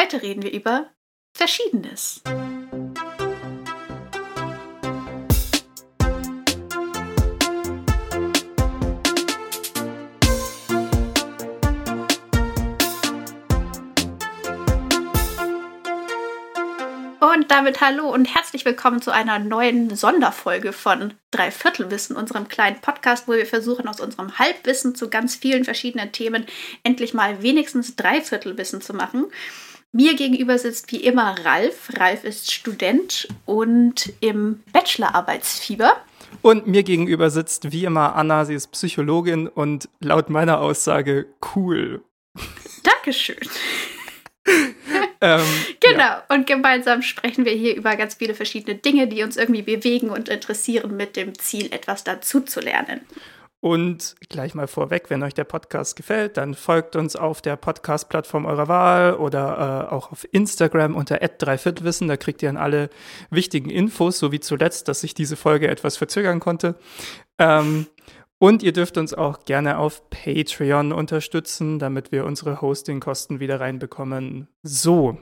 Heute reden wir über Verschiedenes. Und damit hallo und herzlich willkommen zu einer neuen Sonderfolge von Dreiviertelwissen, unserem kleinen Podcast, wo wir versuchen, aus unserem Halbwissen zu ganz vielen verschiedenen Themen endlich mal wenigstens Dreiviertelwissen zu machen. Mir gegenüber sitzt wie immer Ralf. Ralf ist Student und im Bachelorarbeitsfieber. Und mir gegenüber sitzt wie immer Anna, sie ist Psychologin und laut meiner Aussage cool. Dankeschön. ähm, genau, ja. und gemeinsam sprechen wir hier über ganz viele verschiedene Dinge, die uns irgendwie bewegen und interessieren, mit dem Ziel, etwas dazu zu lernen. Und gleich mal vorweg, wenn euch der Podcast gefällt, dann folgt uns auf der Podcast-Plattform eurer Wahl oder äh, auch auf Instagram unter @dreiviertelwissen. Da kriegt ihr dann alle wichtigen Infos, so wie zuletzt, dass ich diese Folge etwas verzögern konnte. Ähm, und ihr dürft uns auch gerne auf Patreon unterstützen, damit wir unsere Hostingkosten wieder reinbekommen. So.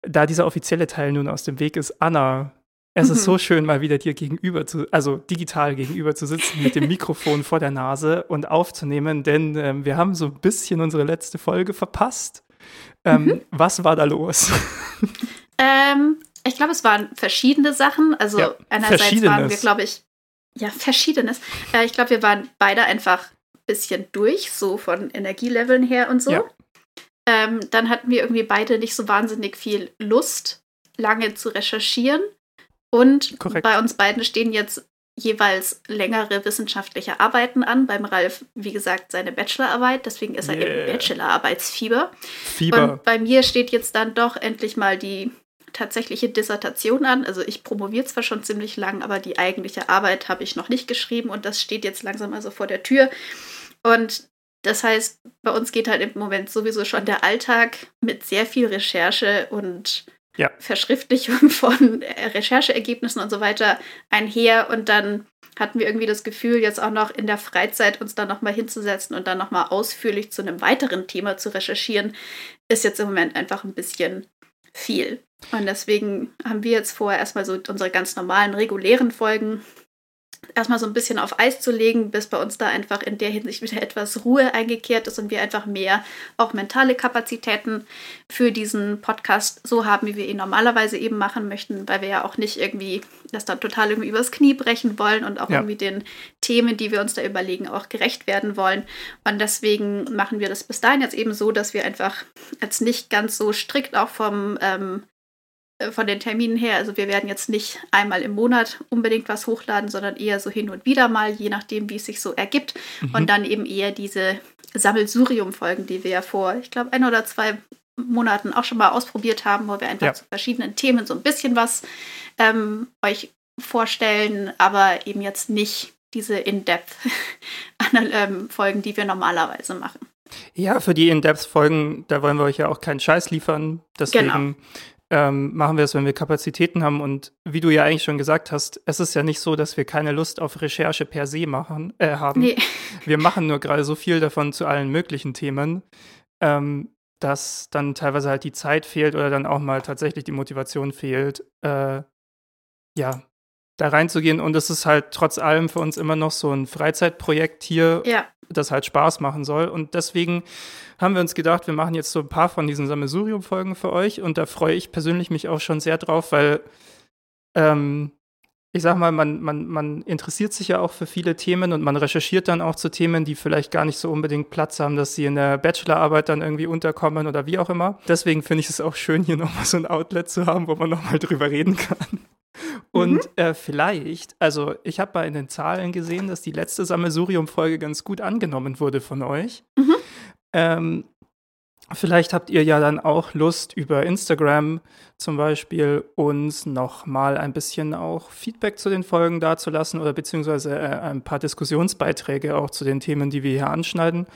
Da dieser offizielle Teil nun aus dem Weg ist, Anna, es ist so schön, mal wieder dir gegenüber zu, also digital gegenüber zu sitzen, mit dem Mikrofon vor der Nase und aufzunehmen, denn ähm, wir haben so ein bisschen unsere letzte Folge verpasst. Ähm, mhm. Was war da los? Ähm, ich glaube, es waren verschiedene Sachen. Also ja, einerseits waren wir, glaube ich, ja, verschiedenes. Äh, ich glaube, wir waren beide einfach ein bisschen durch, so von Energieleveln her und so. Ja. Ähm, dann hatten wir irgendwie beide nicht so wahnsinnig viel Lust, lange zu recherchieren. Und Korrekt. bei uns beiden stehen jetzt jeweils längere wissenschaftliche Arbeiten an. Beim Ralf, wie gesagt, seine Bachelorarbeit. Deswegen ist er yeah. im Bachelorarbeitsfieber. Fieber. Und bei mir steht jetzt dann doch endlich mal die tatsächliche Dissertation an. Also ich promoviere zwar schon ziemlich lang, aber die eigentliche Arbeit habe ich noch nicht geschrieben und das steht jetzt langsam also vor der Tür. Und das heißt, bei uns geht halt im Moment sowieso schon der Alltag mit sehr viel Recherche und ja. Verschriftlichung von Rechercheergebnissen und so weiter einher. Und dann hatten wir irgendwie das Gefühl, jetzt auch noch in der Freizeit uns da nochmal hinzusetzen und dann nochmal ausführlich zu einem weiteren Thema zu recherchieren, ist jetzt im Moment einfach ein bisschen viel. Und deswegen haben wir jetzt vor, erstmal so unsere ganz normalen, regulären Folgen erstmal so ein bisschen auf Eis zu legen, bis bei uns da einfach in der Hinsicht wieder etwas Ruhe eingekehrt ist und wir einfach mehr auch mentale Kapazitäten für diesen Podcast so haben, wie wir ihn normalerweise eben machen möchten, weil wir ja auch nicht irgendwie das dann total irgendwie übers Knie brechen wollen und auch ja. irgendwie den Themen, die wir uns da überlegen, auch gerecht werden wollen. Und deswegen machen wir das bis dahin jetzt eben so, dass wir einfach jetzt nicht ganz so strikt auch vom ähm, äh, von den Terminen her. Also wir werden jetzt nicht einmal im Monat unbedingt was hochladen, sondern eher so hin und wieder mal, je nachdem, wie es sich so ergibt. Mhm. Und dann eben eher diese Sammelsurium-Folgen, die wir ja vor, ich glaube, ein oder zwei Monaten auch schon mal ausprobiert haben, wo wir einfach ja. zu verschiedenen Themen so ein bisschen was ähm, euch vorstellen, aber eben jetzt nicht diese In-Depth-Folgen, die wir normalerweise machen. Ja, für die In-Depth-Folgen, da wollen wir euch ja auch keinen Scheiß liefern. Deswegen genau ähm, machen wir es, wenn wir Kapazitäten haben. Und wie du ja eigentlich schon gesagt hast, es ist ja nicht so, dass wir keine Lust auf Recherche per se machen, äh, haben. Nee. Wir machen nur gerade so viel davon zu allen möglichen Themen, ähm, dass dann teilweise halt die Zeit fehlt oder dann auch mal tatsächlich die Motivation fehlt, äh, ja, da reinzugehen. Und es ist halt trotz allem für uns immer noch so ein Freizeitprojekt hier, ja. das halt Spaß machen soll. Und deswegen haben wir uns gedacht, wir machen jetzt so ein paar von diesen Sammelsurium-Folgen für euch. Und da freue ich persönlich mich auch schon sehr drauf, weil ähm, ich sag mal, man, man, man interessiert sich ja auch für viele Themen und man recherchiert dann auch zu Themen, die vielleicht gar nicht so unbedingt Platz haben, dass sie in der Bachelorarbeit dann irgendwie unterkommen oder wie auch immer. Deswegen finde ich es auch schön, hier nochmal so ein Outlet zu haben, wo man nochmal drüber reden kann. Und mhm. äh, vielleicht, also ich habe mal in den Zahlen gesehen, dass die letzte Sammelsurium-Folge ganz gut angenommen wurde von euch. Mhm. Ähm, vielleicht habt ihr ja dann auch Lust, über Instagram zum Beispiel uns noch mal ein bisschen auch Feedback zu den Folgen dazulassen oder beziehungsweise äh, ein paar Diskussionsbeiträge auch zu den Themen, die wir hier anschneiden.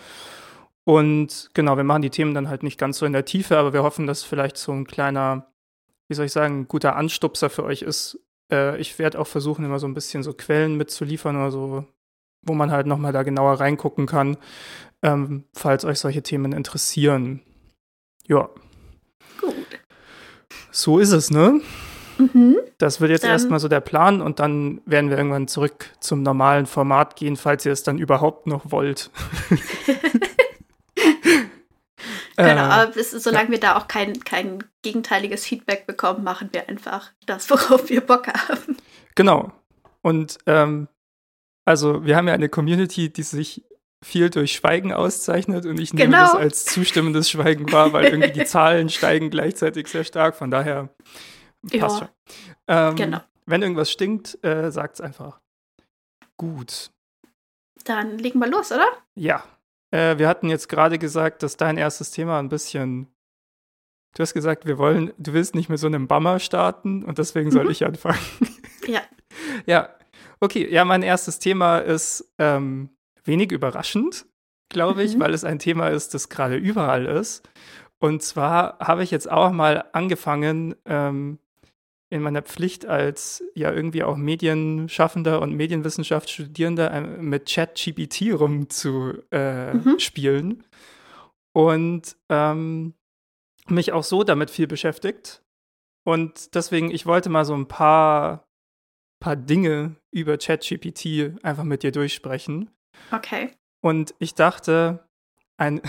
Und genau, wir machen die Themen dann halt nicht ganz so in der Tiefe, aber wir hoffen, dass vielleicht so ein kleiner, wie soll ich sagen, guter Anstupser für euch ist. Äh, ich werde auch versuchen, immer so ein bisschen so Quellen mitzuliefern oder so, wo man halt nochmal da genauer reingucken kann, ähm, falls euch solche Themen interessieren. Ja. so ist es, ne? Mhm. Das wird jetzt erstmal so der Plan und dann werden wir irgendwann zurück zum normalen Format gehen, falls ihr es dann überhaupt noch wollt. genau, aber bis, solange ja. wir da auch kein, kein gegenteiliges Feedback bekommen, machen wir einfach das, worauf wir Bock haben. Genau. Und ähm, also wir haben ja eine Community, die sich viel durch Schweigen auszeichnet und ich nehme genau. das als zustimmendes Schweigen wahr, weil irgendwie die Zahlen steigen gleichzeitig sehr stark. Von daher passt ja. schon. Ähm, genau. Wenn irgendwas stinkt, äh, sagt es einfach. Gut. Dann legen wir los, oder? Ja. Äh, wir hatten jetzt gerade gesagt, dass dein erstes Thema ein bisschen. Du hast gesagt, wir wollen, du willst nicht mit so einem Bummer starten und deswegen soll mhm. ich anfangen. Ja. ja. Okay, ja, mein erstes Thema ist ähm, wenig überraschend, glaube ich, mhm. weil es ein Thema ist, das gerade überall ist. Und zwar habe ich jetzt auch mal angefangen, ähm, in meiner Pflicht als ja irgendwie auch Medienschaffender und Medienwissenschaftsstudierender äh, mit ChatGPT rumzuspielen. Äh, mhm. Und ähm, mich auch so damit viel beschäftigt. Und deswegen, ich wollte mal so ein paar, paar Dinge über ChatGPT einfach mit dir durchsprechen. Okay. Und ich dachte, ein,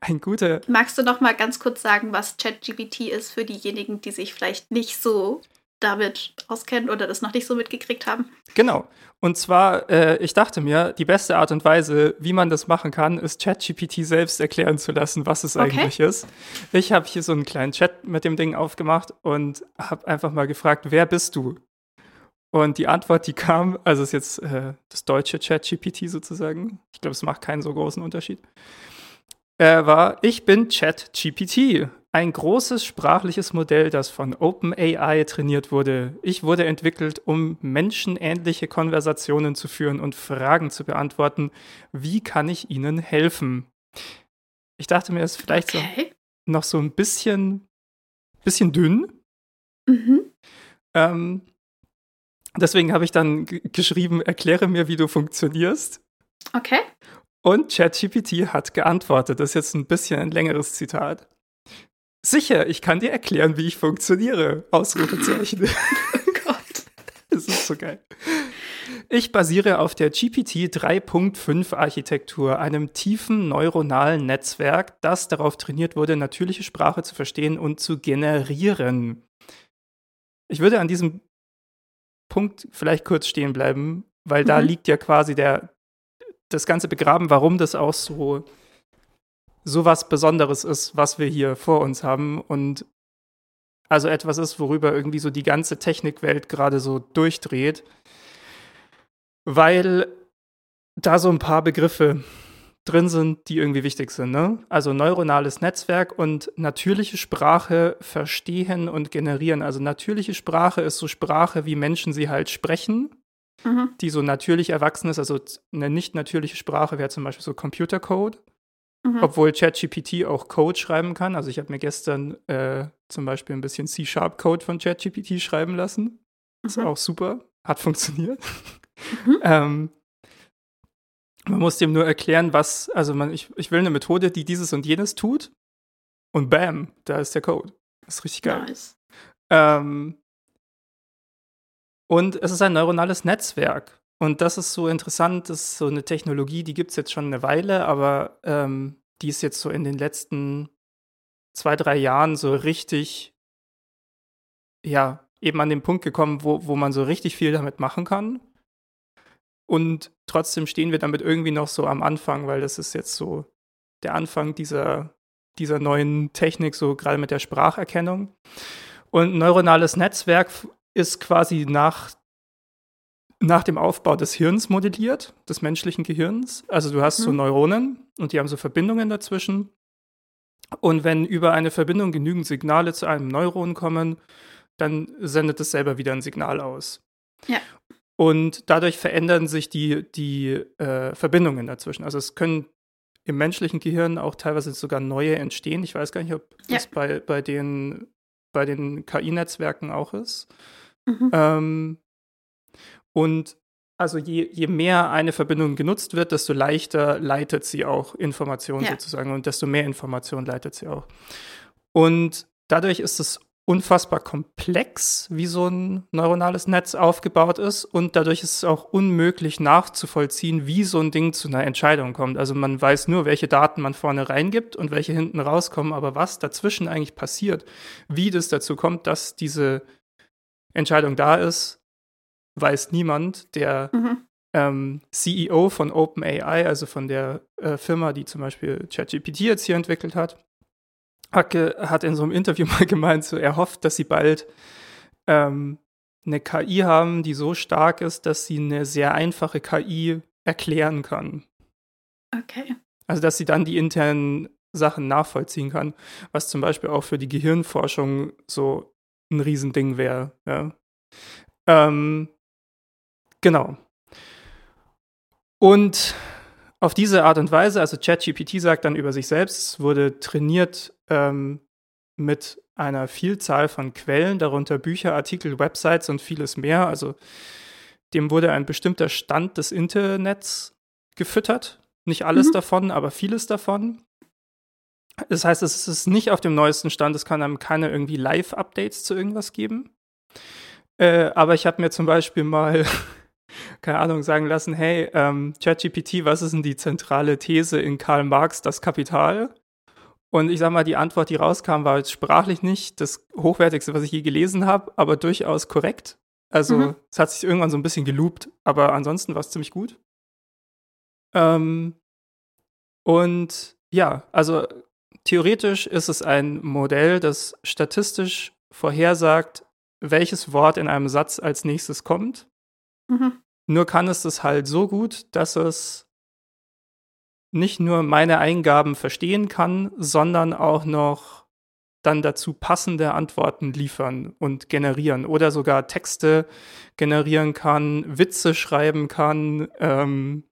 ein guter. Magst du noch mal ganz kurz sagen, was ChatGPT ist für diejenigen, die sich vielleicht nicht so damit auskennen oder das noch nicht so mitgekriegt haben? Genau. Und zwar, äh, ich dachte mir, die beste Art und Weise, wie man das machen kann, ist ChatGPT selbst erklären zu lassen, was es okay. eigentlich ist. Ich habe hier so einen kleinen Chat mit dem Ding aufgemacht und habe einfach mal gefragt, wer bist du? Und die Antwort, die kam, also ist jetzt äh, das deutsche ChatGPT sozusagen. Ich glaube, es macht keinen so großen Unterschied äh, war, ich bin ChatGPT, ein großes sprachliches Modell, das von OpenAI trainiert wurde. Ich wurde entwickelt, um menschenähnliche Konversationen zu führen und Fragen zu beantworten. Wie kann ich Ihnen helfen? Ich dachte mir, es ist vielleicht okay. so noch so ein bisschen, bisschen dünn. Mhm. Ähm, deswegen habe ich dann geschrieben, erkläre mir, wie du funktionierst. Okay. Und ChatGPT hat geantwortet. Das ist jetzt ein bisschen ein längeres Zitat. Sicher, ich kann dir erklären, wie ich funktioniere. Ausrufezeichen. oh Gott. Das ist so geil. Ich basiere auf der GPT 3.5 Architektur, einem tiefen neuronalen Netzwerk, das darauf trainiert wurde, natürliche Sprache zu verstehen und zu generieren. Ich würde an diesem Punkt vielleicht kurz stehen bleiben, weil mhm. da liegt ja quasi der, das Ganze begraben, warum das auch so, so was Besonderes ist, was wir hier vor uns haben und also etwas ist, worüber irgendwie so die ganze Technikwelt gerade so durchdreht, weil da so ein paar Begriffe drin sind, die irgendwie wichtig sind. Ne? Also neuronales Netzwerk und natürliche Sprache verstehen und generieren. Also natürliche Sprache ist so Sprache, wie Menschen sie halt sprechen mhm. die so natürlich erwachsen ist. Also eine nicht natürliche Sprache wäre zum Beispiel so Computercode. Mhm. Obwohl ChatGPT auch Code schreiben kann. Also ich habe mir gestern äh, zum Beispiel ein bisschen C-Sharp-Code von ChatGPT schreiben lassen. Ist mhm. auch super. Hat funktioniert. Mhm. ähm, man muss dem nur erklären, was, also man, ich, ich will eine Methode, die dieses und jenes tut. Und bam, da ist der Code. Das ist richtig geil. Nice. Ähm, und es ist ein neuronales Netzwerk. Und das ist so interessant, das ist so eine Technologie, die gibt es jetzt schon eine Weile, aber ähm, die ist jetzt so in den letzten zwei, drei Jahren so richtig, ja, eben an den Punkt gekommen, wo, wo man so richtig viel damit machen kann. Und trotzdem stehen wir damit irgendwie noch so am Anfang, weil das ist jetzt so der Anfang dieser, dieser neuen Technik, so gerade mit der Spracherkennung. Und neuronales Netzwerk ist quasi nach, nach dem Aufbau des Hirns modelliert, des menschlichen Gehirns. Also du hast mhm. so Neuronen und die haben so Verbindungen dazwischen. Und wenn über eine Verbindung genügend Signale zu einem Neuron kommen, dann sendet es selber wieder ein Signal aus. Ja. Und dadurch verändern sich die, die äh, Verbindungen dazwischen. Also es können im menschlichen Gehirn auch teilweise sogar neue entstehen. Ich weiß gar nicht, ob ja. das bei, bei den, bei den KI-Netzwerken auch ist. Mhm. Ähm, und also je, je mehr eine Verbindung genutzt wird, desto leichter leitet sie auch Informationen ja. sozusagen und desto mehr Informationen leitet sie auch. Und dadurch ist es unfassbar komplex, wie so ein neuronales Netz aufgebaut ist und dadurch ist es auch unmöglich nachzuvollziehen, wie so ein Ding zu einer Entscheidung kommt. Also man weiß nur, welche Daten man vorne reingibt und welche hinten rauskommen, aber was dazwischen eigentlich passiert, wie das dazu kommt, dass diese Entscheidung da ist, weiß niemand. Der mhm. ähm, CEO von OpenAI, also von der äh, Firma, die zum Beispiel ChatGPT jetzt hier entwickelt hat, Hacke hat in so einem Interview mal gemeint, so er hofft, dass sie bald ähm, eine KI haben, die so stark ist, dass sie eine sehr einfache KI erklären kann. Okay. Also, dass sie dann die internen Sachen nachvollziehen kann, was zum Beispiel auch für die Gehirnforschung so ein Riesending wäre. Ja. Ähm, genau. Und auf diese Art und Weise, also ChatGPT sagt dann über sich selbst, wurde trainiert ähm, mit einer Vielzahl von Quellen, darunter Bücher, Artikel, Websites und vieles mehr. Also dem wurde ein bestimmter Stand des Internets gefüttert. Nicht alles mhm. davon, aber vieles davon. Das heißt, es ist nicht auf dem neuesten Stand, es kann einem keine irgendwie Live-Updates zu irgendwas geben. Äh, aber ich habe mir zum Beispiel mal keine Ahnung, sagen lassen, hey, ähm, ChatGPT, was ist denn die zentrale These in Karl Marx, das Kapital? Und ich sag mal, die Antwort, die rauskam, war jetzt sprachlich nicht das hochwertigste, was ich je gelesen habe, aber durchaus korrekt. Also mhm. es hat sich irgendwann so ein bisschen geloopt, aber ansonsten war es ziemlich gut. Ähm, und ja, also theoretisch ist es ein Modell, das statistisch vorhersagt, welches Wort in einem Satz als nächstes kommt. Mhm. Nur kann es das halt so gut, dass es nicht nur meine Eingaben verstehen kann, sondern auch noch dann dazu passende Antworten liefern und generieren oder sogar Texte generieren kann, Witze schreiben kann, ähm,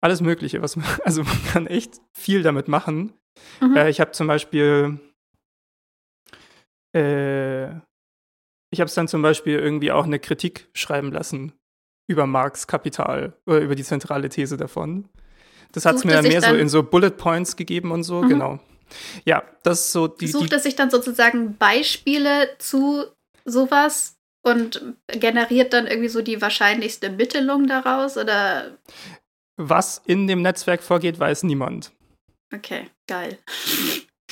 alles Mögliche. Was man, also man kann echt viel damit machen. Mhm. Äh, ich habe zum Beispiel, äh, ich habe es dann zum Beispiel irgendwie auch eine Kritik schreiben lassen über Marx Kapital oder über die zentrale These davon. Das hat es mir dann mehr dann so in so Bullet Points gegeben und so, mhm. genau. Ja, das ist so die. Sucht es sich dann sozusagen Beispiele zu sowas und generiert dann irgendwie so die wahrscheinlichste Mittelung daraus oder? Was in dem Netzwerk vorgeht, weiß niemand. Okay, geil.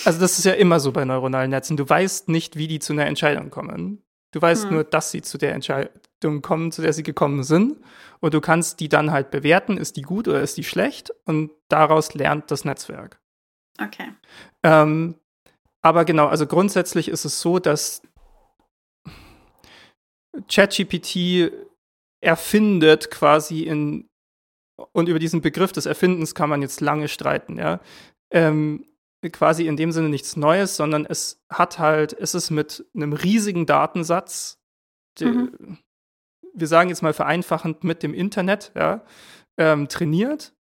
Also das ist ja immer so bei neuronalen Netzen. Du weißt nicht, wie die zu einer Entscheidung kommen. Du weißt hm. nur, dass sie zu der Entscheidung kommen, zu der sie gekommen sind. Und du kannst die dann halt bewerten, ist die gut oder ist die schlecht? Und daraus lernt das Netzwerk. Okay. Ähm, aber genau, also grundsätzlich ist es so, dass ChatGPT erfindet quasi in, und über diesen Begriff des Erfindens kann man jetzt lange streiten, ja. Ähm, quasi in dem Sinne nichts Neues, sondern es hat halt, es ist mit einem riesigen Datensatz, mhm. wir sagen jetzt mal vereinfachend mit dem Internet, ja, ähm, trainiert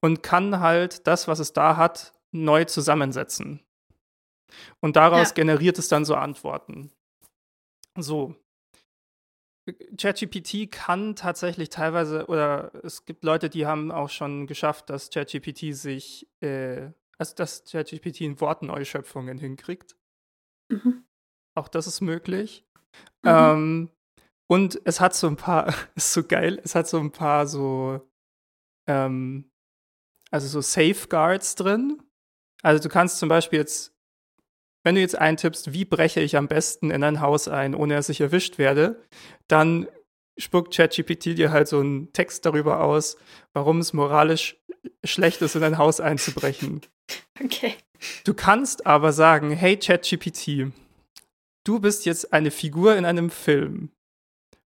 und kann halt das, was es da hat, neu zusammensetzen. Und daraus ja. generiert es dann so Antworten. So. ChatGPT kann tatsächlich teilweise, oder es gibt Leute, die haben auch schon geschafft, dass ChatGPT sich äh, also dass ChatGPT in Wortneuschöpfungen hinkriegt. Mhm. Auch das ist möglich. Mhm. Ähm, und es hat so ein paar, ist so geil, es hat so ein paar so, ähm, also so Safeguards drin. Also du kannst zum Beispiel jetzt, wenn du jetzt eintippst, wie breche ich am besten in ein Haus ein, ohne dass ich erwischt werde, dann spuckt ChatGPT dir halt so einen Text darüber aus, warum es moralisch schlecht ist, in ein Haus einzubrechen. Okay. Du kannst aber sagen, hey ChatGPT, du bist jetzt eine Figur in einem Film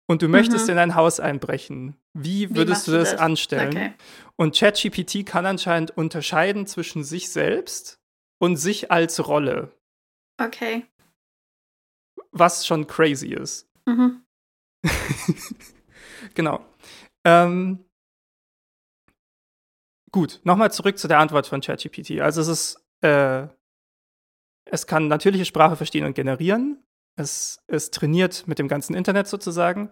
und du möchtest mhm. in ein Haus einbrechen. Wie würdest Wie du das, das? anstellen? Okay. Und ChatGPT kann anscheinend unterscheiden zwischen sich selbst und sich als Rolle. Okay. Was schon crazy ist. Mhm. genau. Ähm, gut, nochmal zurück zu der Antwort von ChatGPT. Also es ist, äh, es kann natürliche Sprache verstehen und generieren. Es ist trainiert mit dem ganzen Internet sozusagen.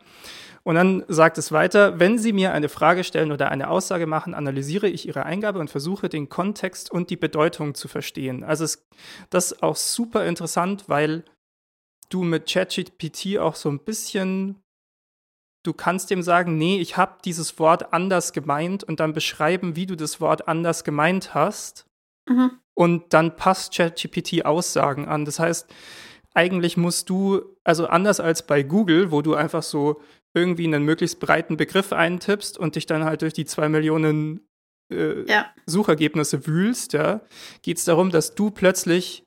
Und dann sagt es weiter, wenn Sie mir eine Frage stellen oder eine Aussage machen, analysiere ich Ihre Eingabe und versuche den Kontext und die Bedeutung zu verstehen. Also es, das ist auch super interessant, weil du mit ChatGPT auch so ein bisschen, du kannst dem sagen, nee, ich habe dieses Wort anders gemeint und dann beschreiben, wie du das Wort anders gemeint hast. Mhm. Und dann passt ChatGPT Aussagen an. Das heißt, eigentlich musst du, also anders als bei Google, wo du einfach so irgendwie einen möglichst breiten Begriff eintippst und dich dann halt durch die zwei Millionen äh, ja. Suchergebnisse wühlst, ja, geht es darum, dass du plötzlich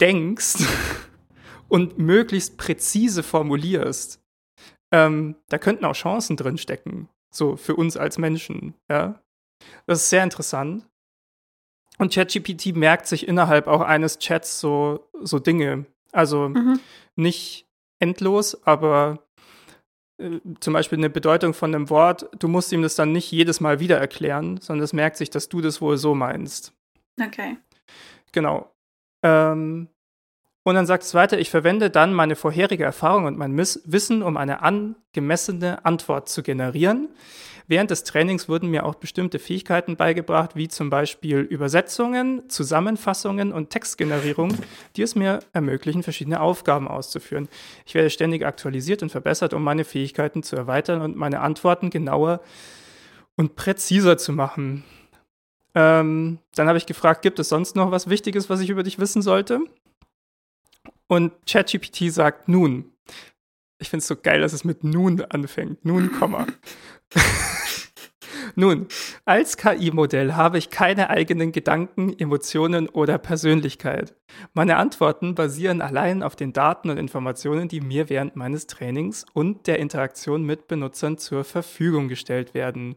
denkst und möglichst präzise formulierst. Ähm, da könnten auch Chancen drin stecken, so für uns als Menschen, ja. Das ist sehr interessant. Und ChatGPT merkt sich innerhalb auch eines Chats so, so Dinge. Also mhm. nicht endlos, aber äh, zum Beispiel eine Bedeutung von einem Wort, du musst ihm das dann nicht jedes Mal wieder erklären, sondern es merkt sich, dass du das wohl so meinst. Okay. Genau. Ähm, und dann sagt es weiter, ich verwende dann meine vorherige Erfahrung und mein Miss Wissen, um eine angemessene Antwort zu generieren. Während des Trainings wurden mir auch bestimmte Fähigkeiten beigebracht, wie zum Beispiel Übersetzungen, Zusammenfassungen und Textgenerierung, die es mir ermöglichen, verschiedene Aufgaben auszuführen. Ich werde ständig aktualisiert und verbessert, um meine Fähigkeiten zu erweitern und meine Antworten genauer und präziser zu machen. Ähm, dann habe ich gefragt, gibt es sonst noch was Wichtiges, was ich über dich wissen sollte? Und ChatGPT sagt nun. Ich finde es so geil, dass es mit nun anfängt. Nun, Komma. Nun, als KI-Modell habe ich keine eigenen Gedanken, Emotionen oder Persönlichkeit. Meine Antworten basieren allein auf den Daten und Informationen, die mir während meines Trainings und der Interaktion mit Benutzern zur Verfügung gestellt werden.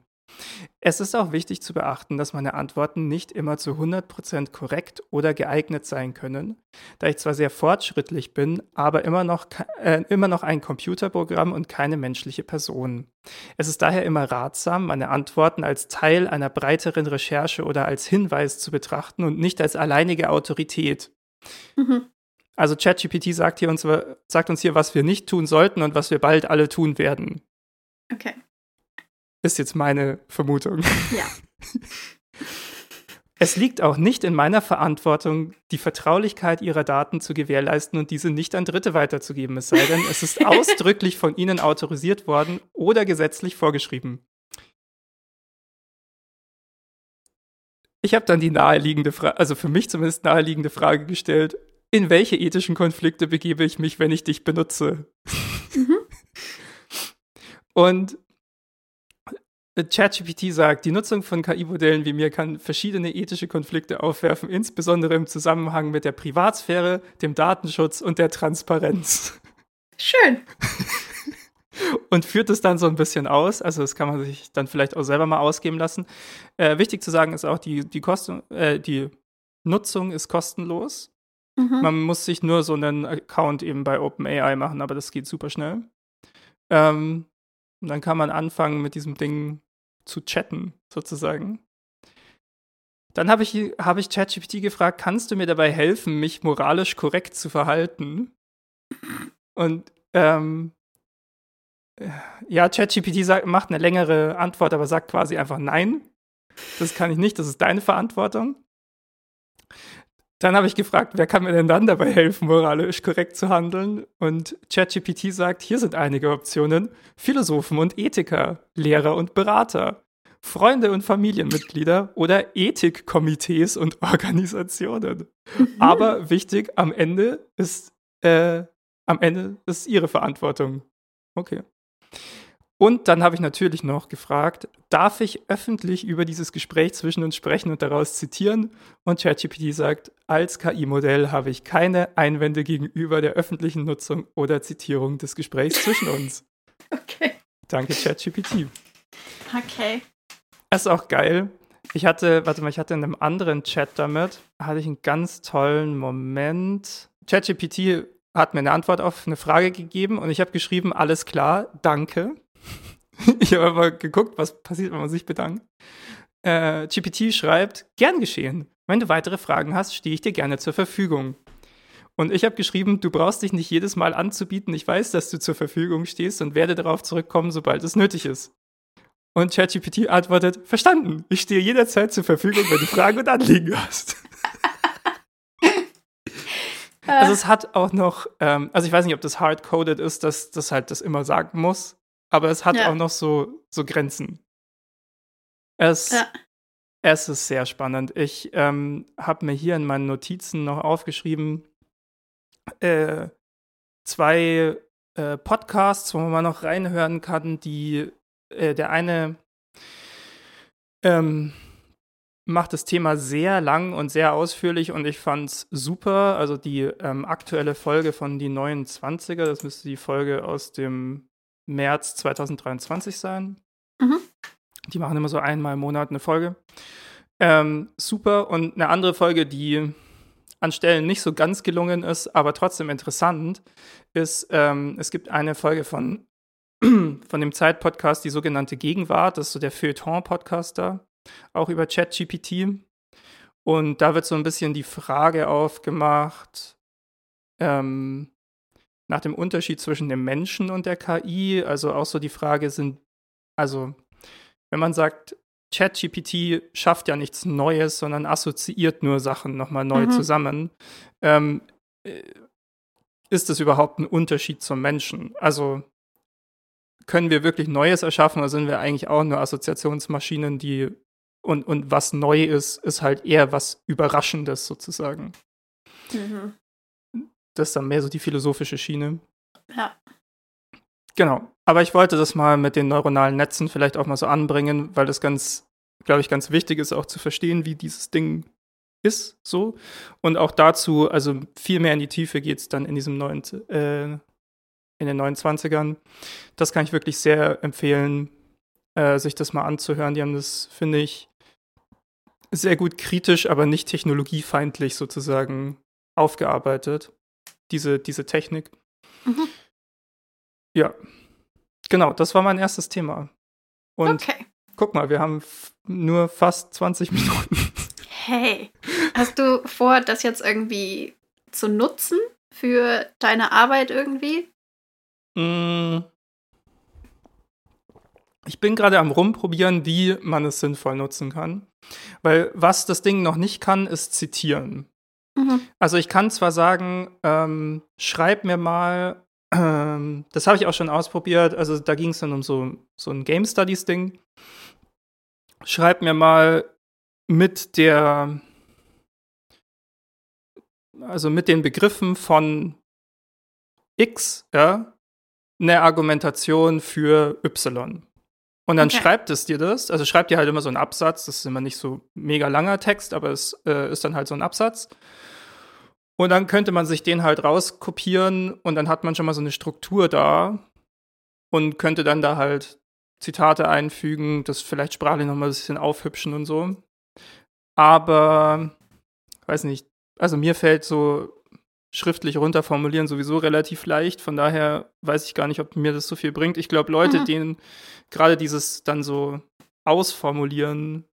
Es ist auch wichtig zu beachten, dass meine Antworten nicht immer zu 100% korrekt oder geeignet sein können, da ich zwar sehr fortschrittlich bin, aber immer noch, äh, immer noch ein Computerprogramm und keine menschliche Person. Es ist daher immer ratsam, meine Antworten als Teil einer breiteren Recherche oder als Hinweis zu betrachten und nicht als alleinige Autorität. Mhm. Also ChatGPT sagt, hier uns, sagt uns hier, was wir nicht tun sollten und was wir bald alle tun werden. Okay. Ist jetzt meine Vermutung. Ja. Es liegt auch nicht in meiner Verantwortung, die Vertraulichkeit ihrer Daten zu gewährleisten und diese nicht an Dritte weiterzugeben, es sei denn, es ist ausdrücklich von ihnen autorisiert worden oder gesetzlich vorgeschrieben. Ich habe dann die naheliegende Frage, also für mich zumindest naheliegende Frage gestellt, in welche ethischen Konflikte begebe ich mich, wenn ich dich benutze? Mhm. Und ChatGPT sagt, die Nutzung von KI-Modellen wie mir kann verschiedene ethische Konflikte aufwerfen, insbesondere im Zusammenhang mit der Privatsphäre, dem Datenschutz und der Transparenz. Schön. und führt es dann so ein bisschen aus. Also das kann man sich dann vielleicht auch selber mal ausgeben lassen. Äh, wichtig zu sagen ist auch, die, die, Kosten, äh, die Nutzung ist kostenlos. Mhm. Man muss sich nur so einen Account eben bei OpenAI machen, aber das geht super schnell. Ähm, und dann kann man anfangen mit diesem Ding zu chatten, sozusagen. Dann habe ich, hab ich ChatGPT gefragt, kannst du mir dabei helfen, mich moralisch korrekt zu verhalten? Und ähm, ja, ChatGPT macht eine längere Antwort, aber sagt quasi einfach nein. Das kann ich nicht, das ist deine Verantwortung. Dann habe ich gefragt, wer kann mir denn dann dabei helfen, moralisch korrekt zu handeln? Und ChatGPT sagt, hier sind einige Optionen. Philosophen und Ethiker, Lehrer und Berater, Freunde und Familienmitglieder oder Ethikkomitees und Organisationen. Mhm. Aber wichtig, am Ende ist, äh, am Ende ist ihre Verantwortung. Okay. Und dann habe ich natürlich noch gefragt, darf ich öffentlich über dieses Gespräch zwischen uns sprechen und daraus zitieren? Und ChatGPT sagt, als KI-Modell habe ich keine Einwände gegenüber der öffentlichen Nutzung oder Zitierung des Gesprächs zwischen uns. Okay. Danke, ChatGPT. Okay. Das ist auch geil. Ich hatte, warte mal, ich hatte in einem anderen Chat damit, hatte ich einen ganz tollen Moment. ChatGPT hat mir eine Antwort auf eine Frage gegeben und ich habe geschrieben, alles klar, danke. ich habe aber geguckt, was passiert, wenn man sich bedankt. Äh, GPT schreibt, gern geschehen. Wenn du weitere Fragen hast, stehe ich dir gerne zur Verfügung. Und ich habe geschrieben, du brauchst dich nicht jedes Mal anzubieten. Ich weiß, dass du zur Verfügung stehst und werde darauf zurückkommen, sobald es nötig ist. Und ChatGPT antwortet, verstanden. Ich stehe jederzeit zur Verfügung, wenn du Fragen und Anliegen hast. Also es hat auch noch, ähm, also ich weiß nicht, ob das hard-coded ist, dass das halt das immer sagen muss, aber es hat ja. auch noch so, so Grenzen. Es, ja. es ist sehr spannend. Ich ähm, habe mir hier in meinen Notizen noch aufgeschrieben, äh, zwei äh, Podcasts, wo man noch reinhören kann, die äh, der eine ähm, macht das Thema sehr lang und sehr ausführlich und ich fand es super. Also die ähm, aktuelle Folge von die 29er, das müsste die Folge aus dem März 2023 sein. Mhm. Die machen immer so einmal im Monat eine Folge. Ähm, super. Und eine andere Folge, die an Stellen nicht so ganz gelungen ist, aber trotzdem interessant, ist, ähm, es gibt eine Folge von, von dem Zeit-Podcast, die sogenannte Gegenwart, das ist so der Feuilleton-Podcast da, auch über ChatGPT. Und da wird so ein bisschen die Frage aufgemacht, ähm, nach dem Unterschied zwischen dem Menschen und der KI. Also auch so die Frage sind, also wenn man sagt, ChatGPT schafft ja nichts Neues, sondern assoziiert nur Sachen nochmal neu mhm. zusammen. Ähm, äh, ist das überhaupt ein Unterschied zum Menschen? Also können wir wirklich Neues erschaffen oder sind wir eigentlich auch nur Assoziationsmaschinen, die und, und was neu ist, ist halt eher was Überraschendes sozusagen. Mhm. Das ist dann mehr so die philosophische Schiene. Ja. Genau. Aber ich wollte das mal mit den neuronalen Netzen vielleicht auch mal so anbringen, weil das ganz, glaube ich, ganz wichtig ist, auch zu verstehen, wie dieses Ding ist, so. Und auch dazu, also viel mehr in die Tiefe geht es dann in diesem neuen, äh, in den 29ern. Das kann ich wirklich sehr empfehlen, äh, sich das mal anzuhören. Die haben das, finde ich, sehr gut kritisch, aber nicht technologiefeindlich sozusagen aufgearbeitet, diese, diese Technik. Mhm. Ja. Genau, das war mein erstes Thema. Und okay. guck mal, wir haben nur fast 20 Minuten. Hey, hast du vor, das jetzt irgendwie zu nutzen für deine Arbeit irgendwie? Mm. Ich bin gerade am rumprobieren, wie man es sinnvoll nutzen kann. Weil was das Ding noch nicht kann, ist zitieren. Mhm. Also ich kann zwar sagen, ähm, schreib mir mal ähm, das habe ich auch schon ausprobiert. Also da ging es dann um so, so ein Game Studies Ding. Schreib mir mal mit der, also mit den Begriffen von X, ja, eine Argumentation für Y. Und dann okay. schreibt es dir das, also schreibt dir halt immer so einen Absatz, das ist immer nicht so mega langer Text, aber es äh, ist dann halt so ein Absatz. Und dann könnte man sich den halt rauskopieren und dann hat man schon mal so eine Struktur da und könnte dann da halt Zitate einfügen, das vielleicht sprachlich noch mal ein bisschen aufhübschen und so. Aber, weiß nicht, also mir fällt so schriftlich runterformulieren sowieso relativ leicht. Von daher weiß ich gar nicht, ob mir das so viel bringt. Ich glaube, Leute, mhm. denen gerade dieses dann so ausformulieren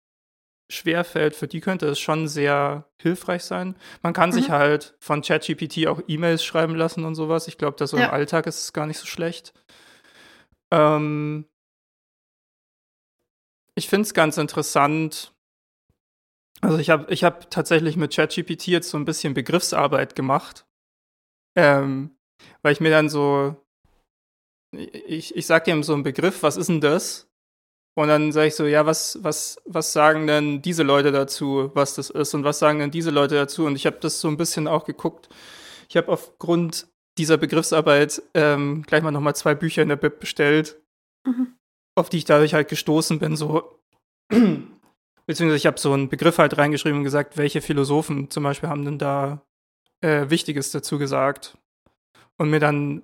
schwerfällt, für die könnte es schon sehr hilfreich sein. Man kann mhm. sich halt von ChatGPT auch E-Mails schreiben lassen und sowas. Ich glaube, dass so ja. im Alltag ist es gar nicht so schlecht. Ähm ich finde es ganz interessant. Also ich habe ich hab tatsächlich mit ChatGPT jetzt so ein bisschen Begriffsarbeit gemacht. Ähm, weil ich mir dann so, ich, ich sag ihm so einen Begriff, was ist denn das? Und dann sage ich so, ja, was, was, was sagen denn diese Leute dazu, was das ist und was sagen denn diese Leute dazu? Und ich habe das so ein bisschen auch geguckt. Ich habe aufgrund dieser Begriffsarbeit ähm, gleich mal nochmal zwei Bücher in der Bib bestellt, mhm. auf die ich dadurch halt gestoßen bin. So, beziehungsweise ich habe so einen Begriff halt reingeschrieben und gesagt, welche Philosophen zum Beispiel haben denn da äh, Wichtiges dazu gesagt. Und mir dann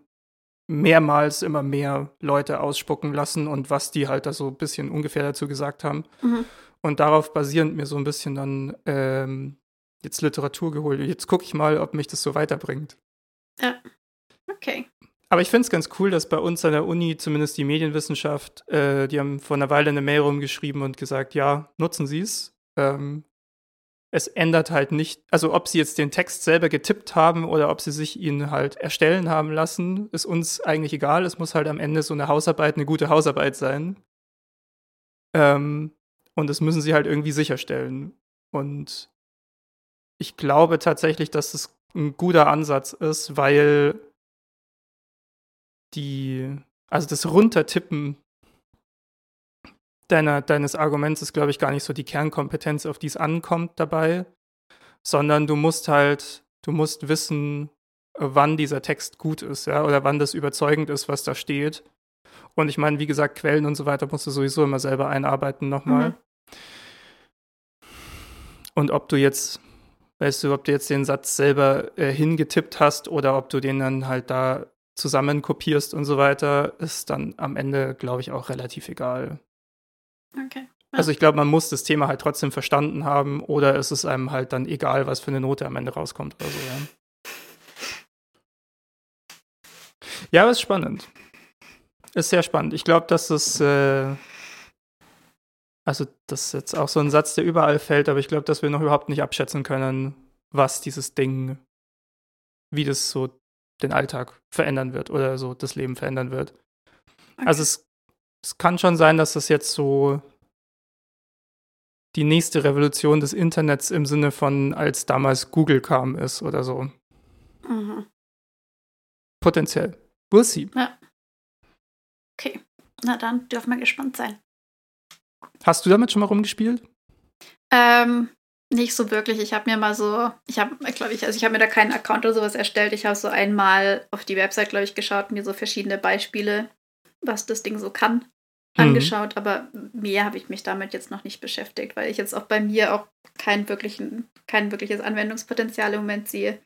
mehrmals immer mehr Leute ausspucken lassen und was die halt da so ein bisschen ungefähr dazu gesagt haben. Mhm. Und darauf basierend mir so ein bisschen dann ähm, jetzt Literatur geholt. Jetzt gucke ich mal, ob mich das so weiterbringt. Ja. Okay. Aber ich finde es ganz cool, dass bei uns an der Uni, zumindest die Medienwissenschaft, äh, die haben vor einer Weile eine Mail rumgeschrieben und gesagt, ja, nutzen Sie es. Ähm, es ändert halt nicht, also ob sie jetzt den Text selber getippt haben oder ob sie sich ihn halt erstellen haben lassen, ist uns eigentlich egal. Es muss halt am Ende so eine Hausarbeit, eine gute Hausarbeit sein. Ähm, und das müssen sie halt irgendwie sicherstellen. Und ich glaube tatsächlich, dass es ein guter Ansatz ist, weil die, also das Runtertippen deiner, deines Arguments ist, glaube ich, gar nicht so die Kernkompetenz, auf die es ankommt dabei, sondern du musst halt, du musst wissen, wann dieser Text gut ist, ja, oder wann das überzeugend ist, was da steht. Und ich meine, wie gesagt, Quellen und so weiter musst du sowieso immer selber einarbeiten nochmal. Mhm. Und ob du jetzt, weißt du, ob du jetzt den Satz selber äh, hingetippt hast oder ob du den dann halt da zusammen kopierst und so weiter, ist dann am Ende, glaube ich, auch relativ egal. Okay. Ja. Also ich glaube, man muss das Thema halt trotzdem verstanden haben oder ist es einem halt dann egal, was für eine Note am Ende rauskommt oder so, ja. Ja, aber ist spannend. Ist sehr spannend. Ich glaube, dass es, äh, also das ist jetzt auch so ein Satz, der überall fällt, aber ich glaube, dass wir noch überhaupt nicht abschätzen können, was dieses Ding, wie das so den Alltag verändern wird oder so das Leben verändern wird. Okay. Also es, es kann schon sein, dass das jetzt so die nächste Revolution des Internets im Sinne von, als damals Google kam, ist oder so. Mhm. Potenziell. We'll see. Ja. Okay. Na dann dürfen wir gespannt sein. Hast du damit schon mal rumgespielt? Ähm, nicht so wirklich. Ich habe mir mal so, ich habe, glaube ich, also ich habe mir da keinen Account oder sowas erstellt. Ich habe so einmal auf die Website, glaube ich, geschaut, mir so verschiedene Beispiele, was das Ding so kann, mhm. angeschaut. Aber mehr habe ich mich damit jetzt noch nicht beschäftigt, weil ich jetzt auch bei mir auch kein, wirklichen, kein wirkliches Anwendungspotenzial im Moment sehe.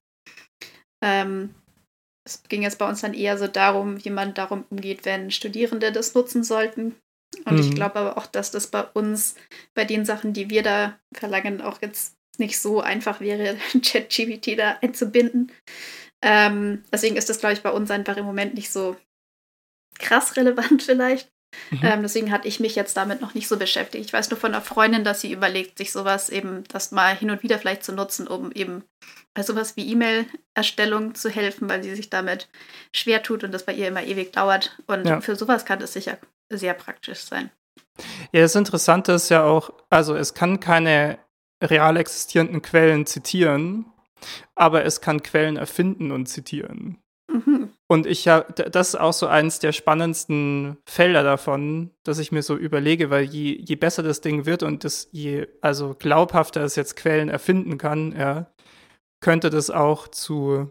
Ähm, es ging jetzt bei uns dann eher so darum, wie man darum umgeht, wenn Studierende das nutzen sollten. Und mhm. ich glaube aber auch, dass das bei uns, bei den Sachen, die wir da verlangen, auch jetzt nicht so einfach wäre, ChatGPT da einzubinden. Ähm, deswegen ist das, glaube ich, bei uns einfach im Moment nicht so krass relevant vielleicht. Mhm. Ähm, deswegen hatte ich mich jetzt damit noch nicht so beschäftigt. Ich weiß nur von einer Freundin, dass sie überlegt, sich sowas eben, das mal hin und wieder vielleicht zu nutzen, um eben bei sowas wie E-Mail-Erstellung zu helfen, weil sie sich damit schwer tut und das bei ihr immer ewig dauert. Und ja. für sowas kann das sicher sehr praktisch sein. Ja, das Interessante ist ja auch, also es kann keine real existierenden Quellen zitieren, aber es kann Quellen erfinden und zitieren. Mhm. Und ich habe, das ist auch so eins der spannendsten Felder davon, dass ich mir so überlege, weil je, je besser das Ding wird und das je, also glaubhafter es jetzt Quellen erfinden kann, ja, könnte das auch zu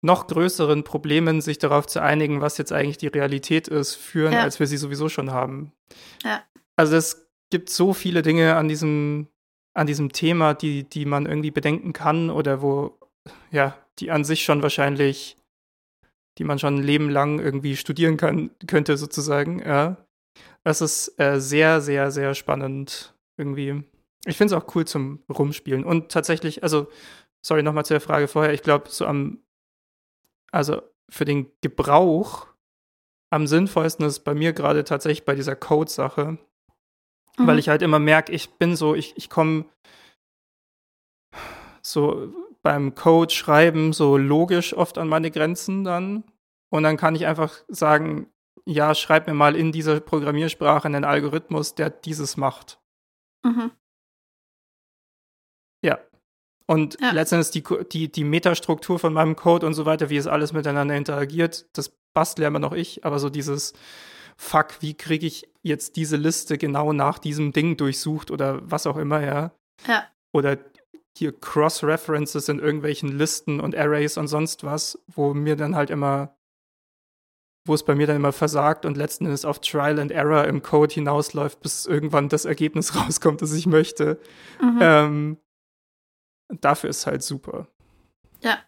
noch größeren Problemen, sich darauf zu einigen, was jetzt eigentlich die Realität ist, führen, ja. als wir sie sowieso schon haben. Ja. Also es gibt so viele Dinge an diesem, an diesem Thema, die, die man irgendwie bedenken kann oder wo, ja, die an sich schon wahrscheinlich, die man schon ein Leben lang irgendwie studieren kann, könnte sozusagen, ja. Das ist äh, sehr, sehr, sehr spannend irgendwie. Ich finde es auch cool zum Rumspielen. Und tatsächlich, also, sorry, nochmal zu der Frage vorher, ich glaube, so am also für den Gebrauch am sinnvollsten ist bei mir gerade tatsächlich bei dieser Code-Sache, mhm. weil ich halt immer merke, ich bin so, ich, ich komme so beim Code schreiben so logisch oft an meine Grenzen dann und dann kann ich einfach sagen, ja, schreib mir mal in dieser Programmiersprache einen Algorithmus, der dieses macht. Mhm. Ja, und ja. letztendlich die, die, die Metastruktur von meinem Code und so weiter, wie es alles miteinander interagiert, das bastle immer noch ich, aber so dieses Fuck, wie kriege ich jetzt diese Liste genau nach diesem Ding durchsucht oder was auch immer, ja. Ja. Oder hier Cross-References in irgendwelchen Listen und Arrays und sonst was, wo mir dann halt immer, wo es bei mir dann immer versagt und letzten Endes auf Trial and Error im Code hinausläuft, bis irgendwann das Ergebnis rauskommt, das ich möchte. Mhm. Ähm, dafür ist halt super. Ja.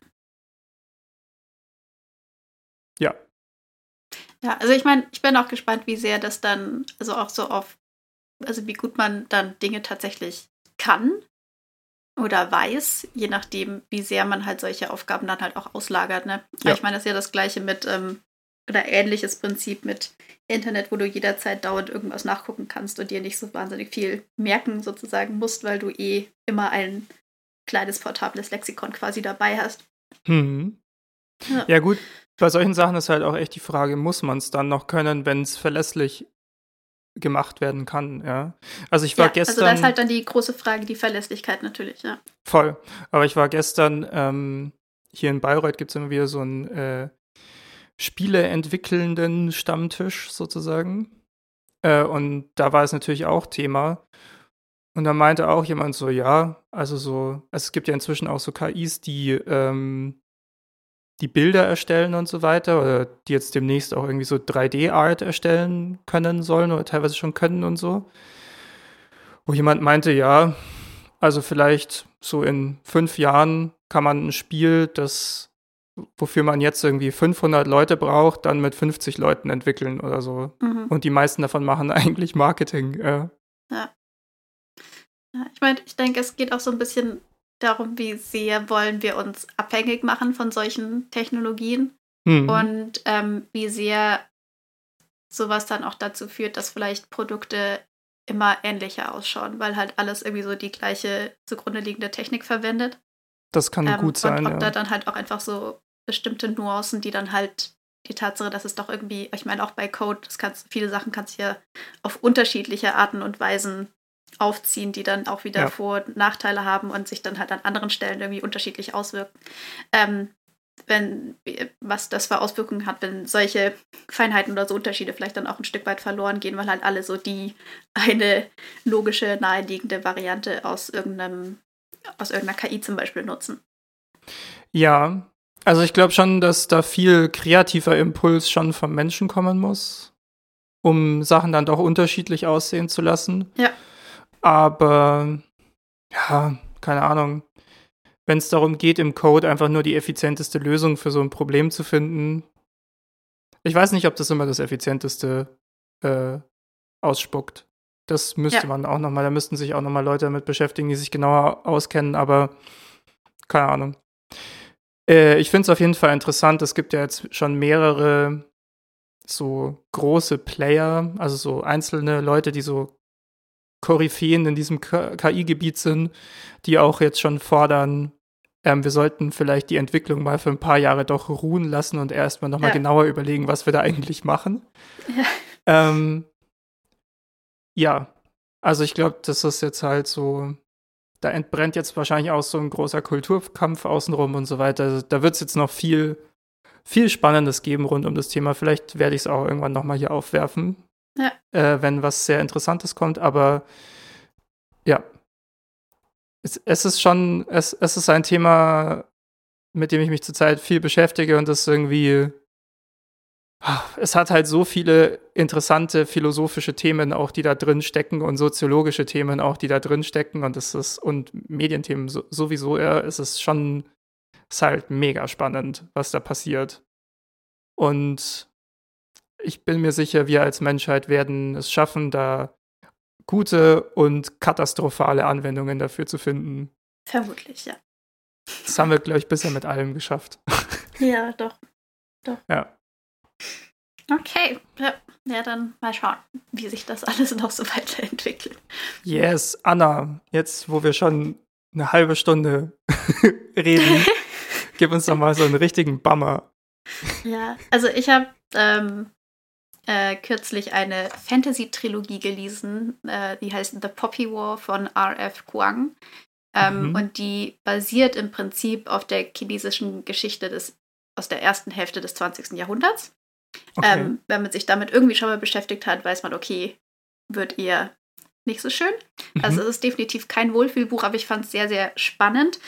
Ja. Ja, also ich meine, ich bin auch gespannt, wie sehr das dann, also auch so auf, also wie gut man dann Dinge tatsächlich kann oder weiß, je nachdem, wie sehr man halt solche Aufgaben dann halt auch auslagert. Ne? Ja. Ich meine, das ist ja das gleiche mit, ähm, oder ähnliches Prinzip mit Internet, wo du jederzeit dauernd irgendwas nachgucken kannst und dir nicht so wahnsinnig viel merken sozusagen musst, weil du eh immer einen kleines portables Lexikon quasi dabei hast. Mhm. Ja. ja. gut, bei solchen Sachen ist halt auch echt die Frage, muss man es dann noch können, wenn es verlässlich gemacht werden kann, ja. Also ich war ja, gestern. Also da ist halt dann die große Frage, die Verlässlichkeit natürlich, ja. Voll. Aber ich war gestern, ähm, hier in Bayreuth gibt es immer wieder so einen äh, Spieleentwickelnden Stammtisch sozusagen. Äh, und da war es natürlich auch Thema. Und da meinte auch jemand so, ja, also so, also es gibt ja inzwischen auch so KIs, die ähm, die Bilder erstellen und so weiter, oder die jetzt demnächst auch irgendwie so 3D-Art erstellen können sollen oder teilweise schon können und so. Wo jemand meinte, ja, also vielleicht so in fünf Jahren kann man ein Spiel, das, wofür man jetzt irgendwie 500 Leute braucht, dann mit 50 Leuten entwickeln oder so. Mhm. Und die meisten davon machen eigentlich Marketing. Äh. Ja. ja. Ich meine, ich denke, es geht auch so ein bisschen darum, wie sehr wollen wir uns abhängig machen von solchen Technologien mhm. und ähm, wie sehr sowas dann auch dazu führt, dass vielleicht Produkte immer ähnlicher ausschauen, weil halt alles irgendwie so die gleiche zugrunde liegende Technik verwendet. Das kann ähm, gut sein. Und ob ja. da dann halt auch einfach so bestimmte Nuancen, die dann halt die Tatsache, dass es doch irgendwie, ich meine auch bei Code, das kannst, viele Sachen kannst du ja auf unterschiedliche Arten und Weisen aufziehen, die dann auch wieder ja. Vor- und Nachteile haben und sich dann halt an anderen Stellen irgendwie unterschiedlich auswirken. Ähm, wenn, was das für Auswirkungen hat, wenn solche Feinheiten oder so Unterschiede vielleicht dann auch ein Stück weit verloren gehen, weil halt alle so die eine logische, naheliegende Variante aus irgendeinem, aus irgendeiner KI zum Beispiel nutzen. Ja, also ich glaube schon, dass da viel kreativer Impuls schon vom Menschen kommen muss, um Sachen dann doch unterschiedlich aussehen zu lassen. Ja. Aber ja, keine Ahnung. Wenn es darum geht, im Code einfach nur die effizienteste Lösung für so ein Problem zu finden, ich weiß nicht, ob das immer das effizienteste äh, ausspuckt. Das müsste ja. man auch nochmal, da müssten sich auch nochmal Leute damit beschäftigen, die sich genauer auskennen, aber keine Ahnung. Äh, ich finde es auf jeden Fall interessant. Es gibt ja jetzt schon mehrere so große Player, also so einzelne Leute, die so Koryphäen in diesem KI-Gebiet sind, die auch jetzt schon fordern, ähm, wir sollten vielleicht die Entwicklung mal für ein paar Jahre doch ruhen lassen und erstmal nochmal ja. genauer überlegen, was wir da eigentlich machen. Ja, ähm, ja. also ich glaube, das ist jetzt halt so, da entbrennt jetzt wahrscheinlich auch so ein großer Kulturkampf außenrum und so weiter. Also, da wird es jetzt noch viel, viel Spannendes geben rund um das Thema. Vielleicht werde ich es auch irgendwann nochmal hier aufwerfen, ja. äh, wenn was sehr Interessantes kommt. Aber ja, es, es ist schon, es, es ist ein Thema, mit dem ich mich zurzeit viel beschäftige und das irgendwie, es hat halt so viele interessante philosophische Themen auch, die da drin stecken und soziologische Themen auch, die da drin stecken und es ist, und Medienthemen so, sowieso, ja, es ist schon, ist halt mega spannend, was da passiert. Und ich bin mir sicher, wir als Menschheit werden es schaffen, da gute und katastrophale Anwendungen dafür zu finden. Vermutlich, ja. Das haben wir, glaube ich, bisher mit allem geschafft. Ja, doch. Doch. Ja. Okay, ja. ja, dann mal schauen, wie sich das alles noch so weiterentwickelt. Yes, Anna, jetzt wo wir schon eine halbe Stunde reden, gib uns doch mal so einen richtigen Bummer. Ja, also ich habe ähm, äh, kürzlich eine Fantasy-Trilogie gelesen, äh, die heißt The Poppy War von R.F. Kuang. Ähm, mhm. Und die basiert im Prinzip auf der chinesischen Geschichte des, aus der ersten Hälfte des 20. Jahrhunderts. Okay. Ähm, wenn man sich damit irgendwie schon mal beschäftigt hat, weiß man, okay, wird eher nicht so schön. Mhm. Also es ist definitiv kein Wohlfühlbuch, aber ich fand es sehr, sehr spannend.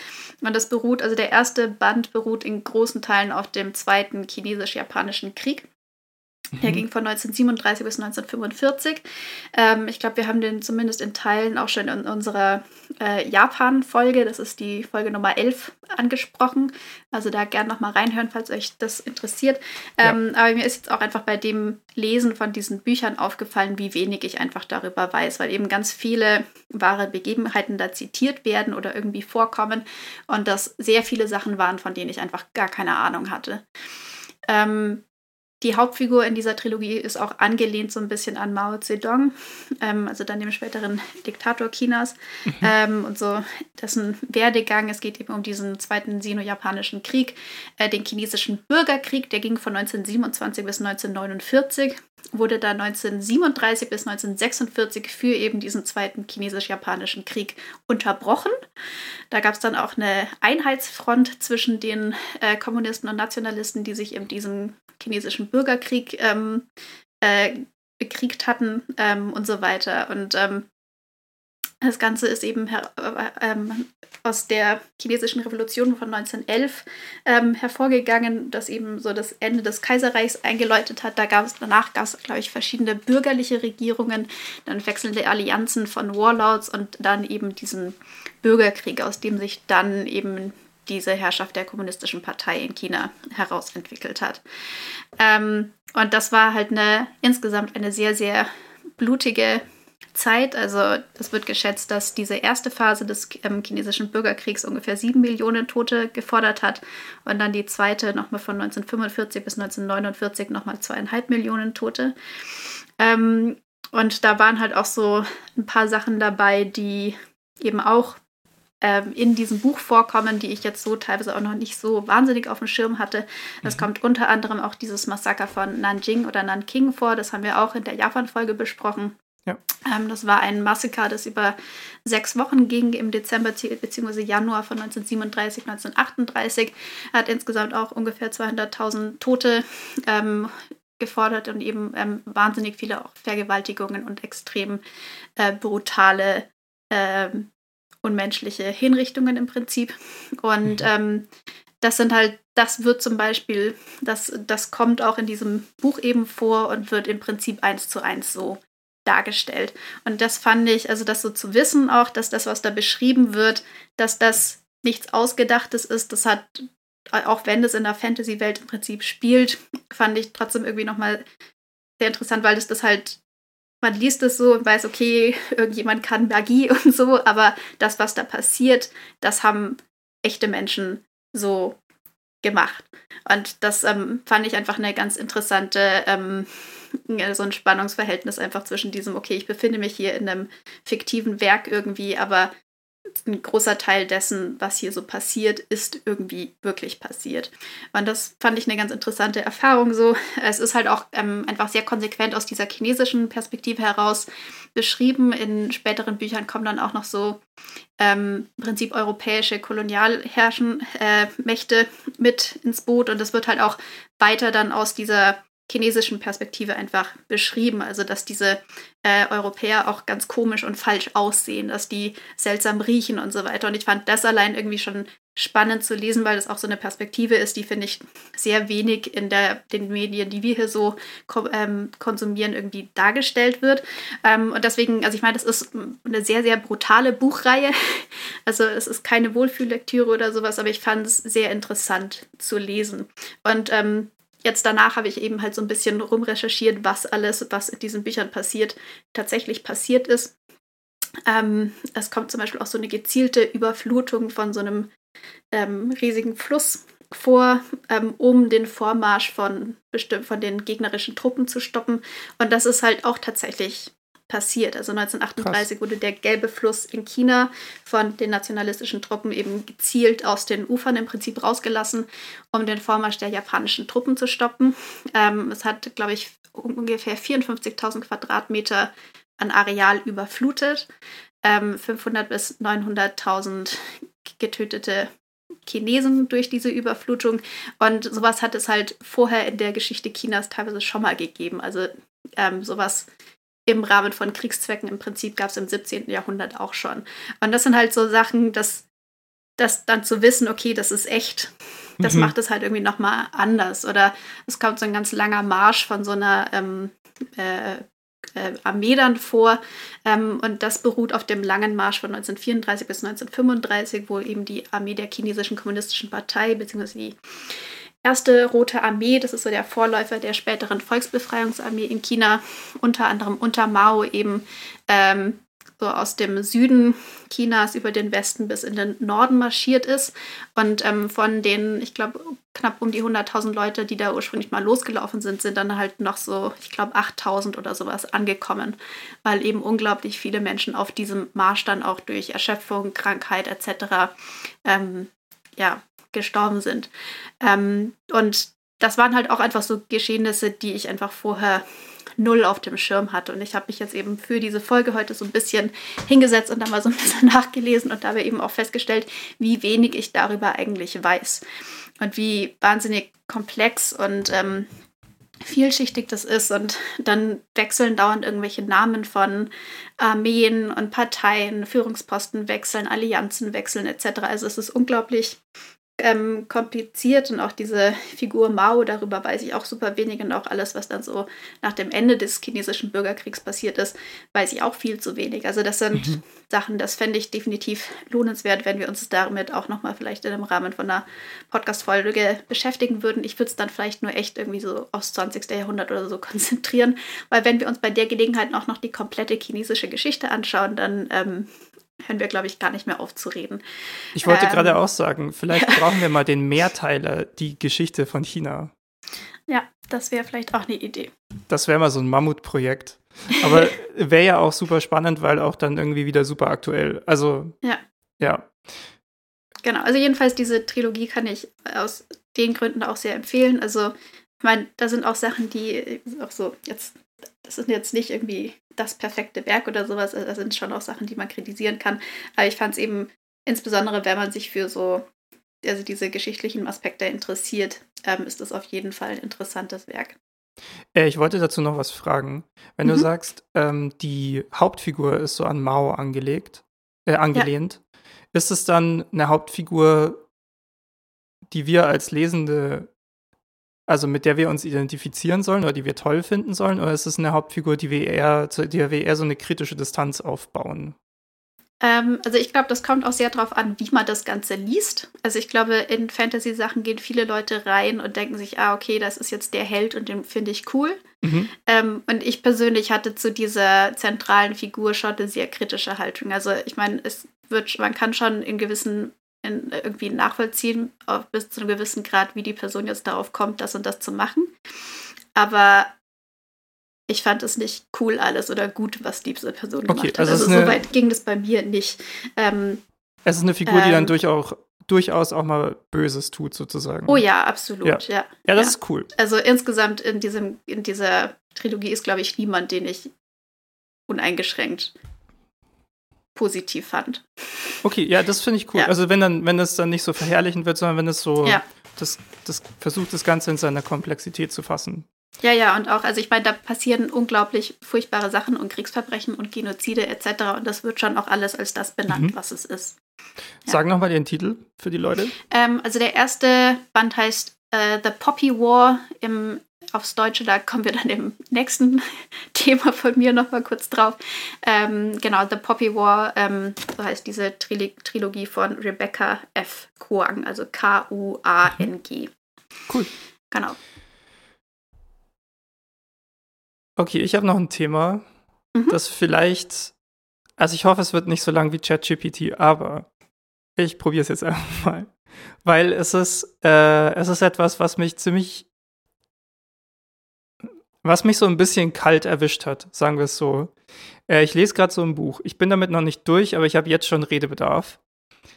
Und das beruht, also der erste Band beruht in großen Teilen auf dem zweiten chinesisch-japanischen Krieg. Der mhm. ging von 1937 bis 1945. Ähm, ich glaube, wir haben den zumindest in Teilen auch schon in unserer äh, Japan-Folge, das ist die Folge Nummer 11, angesprochen. Also da gerne nochmal reinhören, falls euch das interessiert. Ähm, ja. Aber mir ist jetzt auch einfach bei dem Lesen von diesen Büchern aufgefallen, wie wenig ich einfach darüber weiß, weil eben ganz viele wahre Begebenheiten da zitiert werden oder irgendwie vorkommen und das sehr viele Sachen waren, von denen ich einfach gar keine Ahnung hatte. Ähm, die Hauptfigur in dieser Trilogie ist auch angelehnt so ein bisschen an Mao Zedong, ähm, also dann dem späteren Diktator Chinas mhm. ähm, und so dessen Werdegang. Es geht eben um diesen zweiten Sino-Japanischen Krieg, äh, den chinesischen Bürgerkrieg, der ging von 1927 bis 1949 wurde da 1937 bis 1946 für eben diesen zweiten chinesisch-japanischen Krieg unterbrochen. Da gab es dann auch eine Einheitsfront zwischen den äh, Kommunisten und Nationalisten, die sich in diesem chinesischen Bürgerkrieg ähm, äh, bekriegt hatten ähm, und so weiter. Und ähm, das Ganze ist eben äh, ähm, aus der chinesischen Revolution von 1911 ähm, hervorgegangen, das eben so das Ende des Kaiserreichs eingeläutet hat. Da gab danach gab es, glaube ich, verschiedene bürgerliche Regierungen, dann wechselnde Allianzen von Warlords und dann eben diesen Bürgerkrieg, aus dem sich dann eben diese Herrschaft der kommunistischen Partei in China herausentwickelt hat. Ähm, und das war halt eine insgesamt eine sehr, sehr blutige Zeit. Also es wird geschätzt, dass diese erste Phase des ähm, chinesischen Bürgerkriegs ungefähr sieben Millionen Tote gefordert hat und dann die zweite nochmal von 1945 bis 1949 nochmal zweieinhalb Millionen Tote. Ähm, und da waren halt auch so ein paar Sachen dabei, die eben auch ähm, in diesem Buch vorkommen, die ich jetzt so teilweise auch noch nicht so wahnsinnig auf dem Schirm hatte. Es mhm. kommt unter anderem auch dieses Massaker von Nanjing oder Nanking vor. Das haben wir auch in der Japan-Folge besprochen. Ja. Ähm, das war ein Massaker, das über sechs Wochen ging im Dezember bzw. Januar von 1937, 1938. Hat insgesamt auch ungefähr 200.000 Tote ähm, gefordert und eben ähm, wahnsinnig viele auch Vergewaltigungen und extrem äh, brutale, äh, unmenschliche Hinrichtungen im Prinzip. Und mhm. ähm, das sind halt, das wird zum Beispiel, das, das kommt auch in diesem Buch eben vor und wird im Prinzip eins zu eins so dargestellt. Und das fand ich, also das so zu wissen auch, dass das, was da beschrieben wird, dass das nichts Ausgedachtes ist, das hat, auch wenn es in der Fantasy-Welt im Prinzip spielt, fand ich trotzdem irgendwie nochmal sehr interessant, weil es das halt, man liest es so und weiß, okay, irgendjemand kann Magie und so, aber das, was da passiert, das haben echte Menschen so gemacht. Und das ähm, fand ich einfach eine ganz interessante ähm, so ein Spannungsverhältnis einfach zwischen diesem, okay, ich befinde mich hier in einem fiktiven Werk irgendwie, aber ein großer Teil dessen, was hier so passiert, ist irgendwie wirklich passiert. Und das fand ich eine ganz interessante Erfahrung so. Es ist halt auch ähm, einfach sehr konsequent aus dieser chinesischen Perspektive heraus beschrieben. In späteren Büchern kommen dann auch noch so ähm, im Prinzip europäische Kolonialherrschenmächte äh, mit ins Boot. Und das wird halt auch weiter dann aus dieser chinesischen Perspektive einfach beschrieben. Also, dass diese äh, Europäer auch ganz komisch und falsch aussehen, dass die seltsam riechen und so weiter. Und ich fand das allein irgendwie schon spannend zu lesen, weil das auch so eine Perspektive ist, die, finde ich, sehr wenig in der, den Medien, die wir hier so ähm, konsumieren, irgendwie dargestellt wird. Ähm, und deswegen, also ich meine, das ist eine sehr, sehr brutale Buchreihe. Also es ist keine Wohlfühllektüre oder sowas, aber ich fand es sehr interessant zu lesen. Und ähm, jetzt danach habe ich eben halt so ein bisschen rumrecherchiert, was alles, was in diesen Büchern passiert, tatsächlich passiert ist. Ähm, es kommt zum Beispiel auch so eine gezielte Überflutung von so einem ähm, riesigen Fluss vor, ähm, um den Vormarsch von, von den gegnerischen Truppen zu stoppen. Und das ist halt auch tatsächlich passiert. Also 1938 Krass. wurde der Gelbe Fluss in China von den nationalistischen Truppen eben gezielt aus den Ufern im Prinzip rausgelassen, um den Vormarsch der japanischen Truppen zu stoppen. Ähm, es hat, glaube ich, ungefähr 54.000 Quadratmeter an Areal überflutet, ähm, 500 bis 900.000 getötete Chinesen durch diese Überflutung. Und sowas hat es halt vorher in der Geschichte Chinas teilweise schon mal gegeben. Also ähm, sowas im Rahmen von Kriegszwecken im Prinzip gab es im 17. Jahrhundert auch schon. Und das sind halt so Sachen, dass das dann zu wissen, okay, das ist echt, das mhm. macht es halt irgendwie nochmal anders. Oder es kommt so ein ganz langer Marsch von so einer ähm, äh, äh, Armee dann vor. Ähm, und das beruht auf dem langen Marsch von 1934 bis 1935, wo eben die Armee der chinesischen kommunistischen Partei bzw. die erste Rote Armee, das ist so der Vorläufer der späteren Volksbefreiungsarmee in China, unter anderem unter Mao eben ähm, so aus dem Süden Chinas über den Westen bis in den Norden marschiert ist und ähm, von den, ich glaube, knapp um die 100.000 Leute, die da ursprünglich mal losgelaufen sind, sind dann halt noch so, ich glaube, 8.000 oder sowas angekommen, weil eben unglaublich viele Menschen auf diesem Marsch dann auch durch Erschöpfung, Krankheit etc. Ähm, ja, gestorben sind. Ähm, und das waren halt auch einfach so Geschehnisse, die ich einfach vorher null auf dem Schirm hatte. Und ich habe mich jetzt eben für diese Folge heute so ein bisschen hingesetzt und dann mal so ein bisschen nachgelesen und dabei eben auch festgestellt, wie wenig ich darüber eigentlich weiß. Und wie wahnsinnig komplex und ähm, vielschichtig das ist. Und dann wechseln dauernd irgendwelche Namen von Armeen und Parteien, Führungsposten wechseln, Allianzen wechseln etc. Also es ist unglaublich ähm, kompliziert und auch diese Figur Mao, darüber weiß ich auch super wenig und auch alles, was dann so nach dem Ende des chinesischen Bürgerkriegs passiert ist, weiß ich auch viel zu wenig. Also das sind mhm. Sachen, das fände ich definitiv lohnenswert, wenn wir uns damit auch nochmal vielleicht in dem Rahmen von einer Podcast-Folge beschäftigen würden. Ich würde es dann vielleicht nur echt irgendwie so aufs 20. Jahrhundert oder so konzentrieren, weil wenn wir uns bei der Gelegenheit auch noch die komplette chinesische Geschichte anschauen, dann ähm, hören wir, glaube ich, gar nicht mehr aufzureden. Ich wollte ähm, gerade auch sagen, vielleicht ja. brauchen wir mal den Mehrteiler, die Geschichte von China. Ja, das wäre vielleicht auch eine Idee. Das wäre mal so ein Mammutprojekt. Aber wäre ja auch super spannend, weil auch dann irgendwie wieder super aktuell. Also, ja. Ja. Genau, also jedenfalls diese Trilogie kann ich aus den Gründen auch sehr empfehlen. Also, ich meine, da sind auch Sachen, die auch so jetzt das ist jetzt nicht irgendwie das perfekte Werk oder sowas. Also, das sind schon auch Sachen, die man kritisieren kann. Aber ich fand es eben, insbesondere wenn man sich für so, also diese geschichtlichen Aspekte interessiert, ähm, ist das auf jeden Fall ein interessantes Werk. Äh, ich wollte dazu noch was fragen. Wenn mhm. du sagst, ähm, die Hauptfigur ist so an Mao angelegt, äh, angelehnt, ja. ist es dann eine Hauptfigur, die wir als Lesende also mit der wir uns identifizieren sollen oder die wir toll finden sollen, oder ist es eine Hauptfigur, die wir eher, zu der wir eher so eine kritische Distanz aufbauen? Ähm, also ich glaube, das kommt auch sehr darauf an, wie man das Ganze liest. Also ich glaube, in Fantasy-Sachen gehen viele Leute rein und denken sich, ah, okay, das ist jetzt der Held und den finde ich cool. Mhm. Ähm, und ich persönlich hatte zu dieser zentralen Figur schon eine sehr kritische Haltung. Also ich meine, es wird, man kann schon in gewissen in, irgendwie nachvollziehen, bis zu einem gewissen Grad, wie die Person jetzt darauf kommt, das und das zu machen. Aber ich fand es nicht cool alles oder gut, was diese Person okay, gemacht hat. Also, also so weit ging das bei mir nicht. Ähm, es ist eine Figur, ähm, die dann ähm, durchaus, durchaus auch mal Böses tut, sozusagen. Oh ja, absolut, ja. Ja, ja das ja. ist cool. Also insgesamt in, diesem, in dieser Trilogie ist, glaube ich, niemand, den ich uneingeschränkt positiv fand. Okay, ja, das finde ich cool. Ja. Also wenn dann, wenn das dann nicht so verherrlichend wird, sondern wenn es so ja. das, das versucht, das Ganze in seiner Komplexität zu fassen. Ja, ja, und auch, also ich meine, da passieren unglaublich furchtbare Sachen und Kriegsverbrechen und Genozide etc. Und das wird schon auch alles als das benannt, mhm. was es ist. Ja. Sag nochmal den Titel für die Leute. Ähm, also der erste Band heißt äh, The Poppy War im aufs Deutsche, da kommen wir dann im nächsten Thema von mir nochmal kurz drauf. Ähm, genau, The Poppy War, ähm, so heißt diese Tril Trilogie von Rebecca F. Kuang, also K-U-A-N-G. Cool. Genau. Okay, ich habe noch ein Thema, mhm. das vielleicht, also ich hoffe, es wird nicht so lang wie ChatGPT, aber ich probiere es jetzt einfach mal. Weil es ist, äh, es ist etwas, was mich ziemlich was mich so ein bisschen kalt erwischt hat, sagen wir es so. Äh, ich lese gerade so ein Buch. Ich bin damit noch nicht durch, aber ich habe jetzt schon Redebedarf.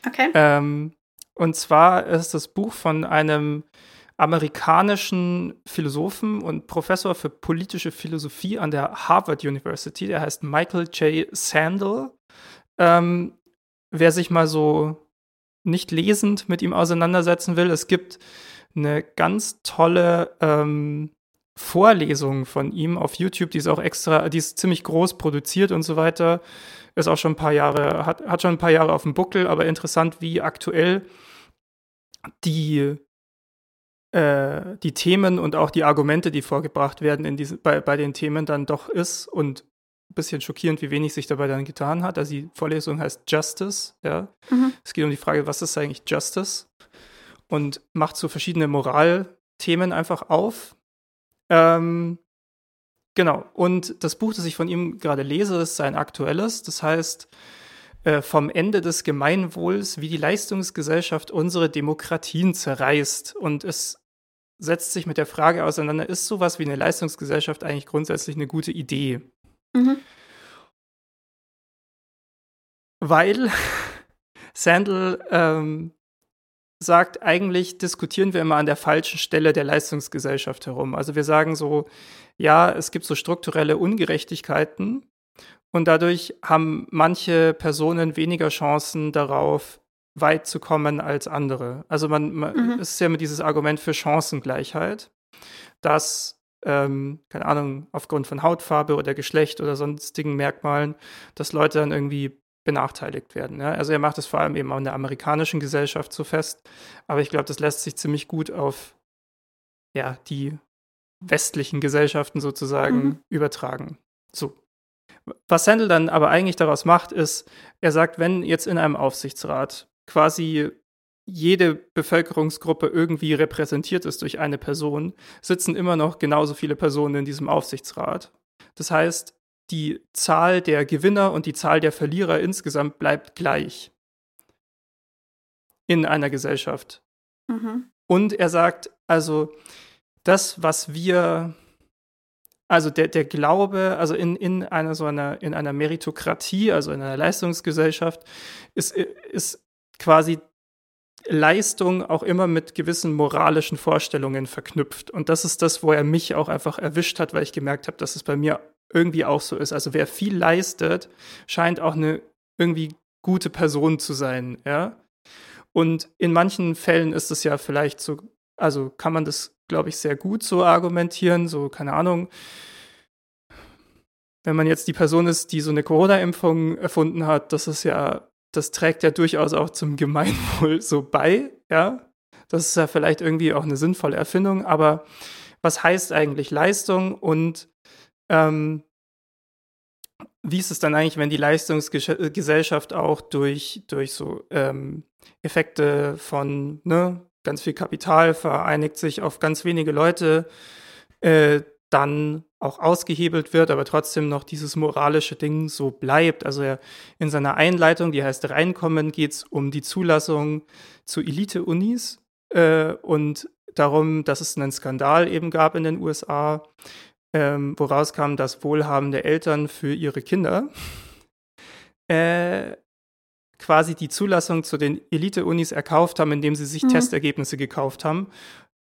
Okay. Ähm, und zwar ist das Buch von einem amerikanischen Philosophen und Professor für politische Philosophie an der Harvard University. Der heißt Michael J. Sandel. Ähm, wer sich mal so nicht lesend mit ihm auseinandersetzen will, es gibt eine ganz tolle ähm, Vorlesung von ihm auf YouTube, die ist auch extra, die ist ziemlich groß produziert und so weiter. Ist auch schon ein paar Jahre, hat, hat schon ein paar Jahre auf dem Buckel, aber interessant, wie aktuell die, äh, die Themen und auch die Argumente, die vorgebracht werden in diese, bei, bei den Themen dann doch ist und ein bisschen schockierend, wie wenig sich dabei dann getan hat. Also die Vorlesung heißt Justice, ja. Mhm. Es geht um die Frage, was ist eigentlich Justice? Und macht so verschiedene Moralthemen einfach auf, ähm, genau. Und das Buch, das ich von ihm gerade lese, ist sein aktuelles. Das heißt äh, vom Ende des Gemeinwohls, wie die Leistungsgesellschaft unsere Demokratien zerreißt. Und es setzt sich mit der Frage auseinander, ist sowas wie eine Leistungsgesellschaft eigentlich grundsätzlich eine gute Idee? Mhm. Weil Sandel ähm, sagt, eigentlich diskutieren wir immer an der falschen Stelle der Leistungsgesellschaft herum. Also wir sagen so, ja, es gibt so strukturelle Ungerechtigkeiten und dadurch haben manche Personen weniger Chancen darauf, weit zu kommen als andere. Also man, man mhm. es ist ja immer dieses Argument für Chancengleichheit, dass, ähm, keine Ahnung, aufgrund von Hautfarbe oder Geschlecht oder sonstigen Merkmalen, dass Leute dann irgendwie benachteiligt werden. Ja? Also er macht es vor allem eben auch in der amerikanischen Gesellschaft so fest, aber ich glaube, das lässt sich ziemlich gut auf ja, die westlichen Gesellschaften sozusagen mhm. übertragen. So. Was Sandel dann aber eigentlich daraus macht, ist, er sagt, wenn jetzt in einem Aufsichtsrat quasi jede Bevölkerungsgruppe irgendwie repräsentiert ist durch eine Person, sitzen immer noch genauso viele Personen in diesem Aufsichtsrat. Das heißt, die Zahl der Gewinner und die Zahl der Verlierer insgesamt bleibt gleich in einer Gesellschaft. Mhm. Und er sagt, also das, was wir, also der, der Glaube, also in, in einer so einer, in einer Meritokratie, also in einer Leistungsgesellschaft, ist, ist quasi Leistung auch immer mit gewissen moralischen Vorstellungen verknüpft. Und das ist das, wo er mich auch einfach erwischt hat, weil ich gemerkt habe, dass es bei mir irgendwie auch so ist. Also wer viel leistet, scheint auch eine irgendwie gute Person zu sein, ja. Und in manchen Fällen ist es ja vielleicht so, also kann man das, glaube ich, sehr gut so argumentieren, so, keine Ahnung. Wenn man jetzt die Person ist, die so eine Corona-Impfung erfunden hat, das ist ja das trägt ja durchaus auch zum Gemeinwohl so bei, ja. Das ist ja vielleicht irgendwie auch eine sinnvolle Erfindung, aber was heißt eigentlich Leistung und ähm, wie ist es dann eigentlich, wenn die Leistungsgesellschaft auch durch, durch so ähm, Effekte von ne, ganz viel Kapital vereinigt sich auf ganz wenige Leute, äh, dann auch ausgehebelt wird, aber trotzdem noch dieses moralische Ding so bleibt. Also er, in seiner Einleitung, die heißt Reinkommen, geht es um die Zulassung zu Elite-Unis äh, und darum, dass es einen Skandal eben gab in den USA, ähm, woraus kam, dass wohlhabende Eltern für ihre Kinder äh, quasi die Zulassung zu den Elite-Unis erkauft haben, indem sie sich mhm. Testergebnisse gekauft haben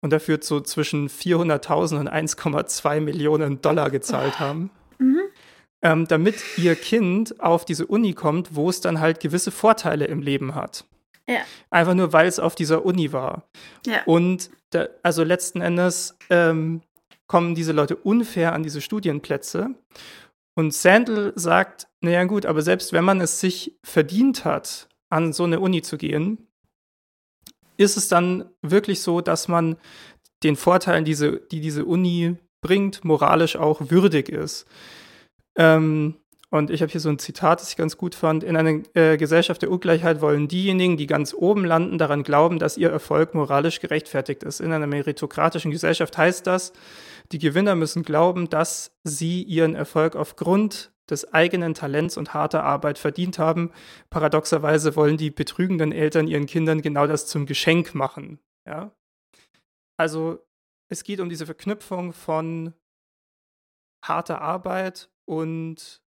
und dafür so zwischen 400.000 und 1,2 Millionen Dollar gezahlt haben. Mhm. Ähm, damit ihr Kind auf diese Uni kommt, wo es dann halt gewisse Vorteile im Leben hat. Ja. Einfach nur, weil es auf dieser Uni war. Ja. Und da, also letzten Endes ähm, kommen diese Leute unfair an diese Studienplätze. Und Sandel sagt, naja gut, aber selbst wenn man es sich verdient hat, an so eine Uni zu gehen, ist es dann wirklich so, dass man den Vorteilen, diese, die diese Uni bringt, moralisch auch würdig ist. Ähm, und ich habe hier so ein Zitat, das ich ganz gut fand. In einer äh, Gesellschaft der Ungleichheit wollen diejenigen, die ganz oben landen, daran glauben, dass ihr Erfolg moralisch gerechtfertigt ist. In einer meritokratischen Gesellschaft heißt das, die Gewinner müssen glauben, dass sie ihren Erfolg aufgrund des eigenen Talents und harter Arbeit verdient haben. Paradoxerweise wollen die betrügenden Eltern ihren Kindern genau das zum Geschenk machen. Ja? Also es geht um diese Verknüpfung von harter Arbeit und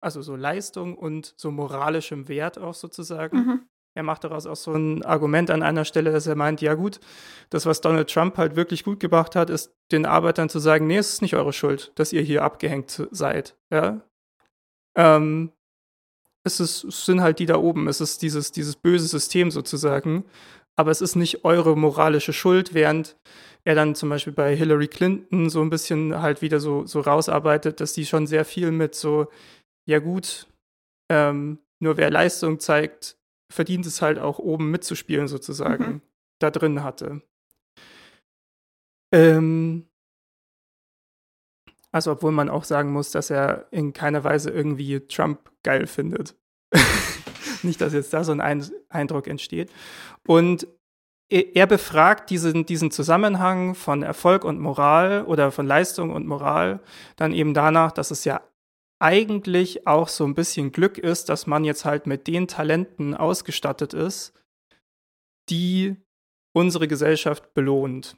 also so Leistung und so moralischem Wert auch sozusagen. Mhm. Er macht daraus auch so ein Argument an einer Stelle, dass er meint, ja gut, das, was Donald Trump halt wirklich gut gebracht hat, ist den Arbeitern zu sagen, nee, es ist nicht eure Schuld, dass ihr hier abgehängt seid. Ja? Ähm, es, ist, es sind halt die da oben, es ist dieses, dieses böse System sozusagen, aber es ist nicht eure moralische Schuld, während er dann zum Beispiel bei Hillary Clinton so ein bisschen halt wieder so, so rausarbeitet, dass die schon sehr viel mit so, ja gut, ähm, nur wer Leistung zeigt, verdient es halt auch oben mitzuspielen sozusagen, mhm. da drin hatte. Ähm, also obwohl man auch sagen muss, dass er in keiner Weise irgendwie Trump geil findet. Nicht, dass jetzt da so ein Eindruck entsteht. Und er befragt diesen, diesen Zusammenhang von Erfolg und Moral oder von Leistung und Moral dann eben danach, dass es ja eigentlich auch so ein bisschen Glück ist, dass man jetzt halt mit den Talenten ausgestattet ist, die unsere Gesellschaft belohnt.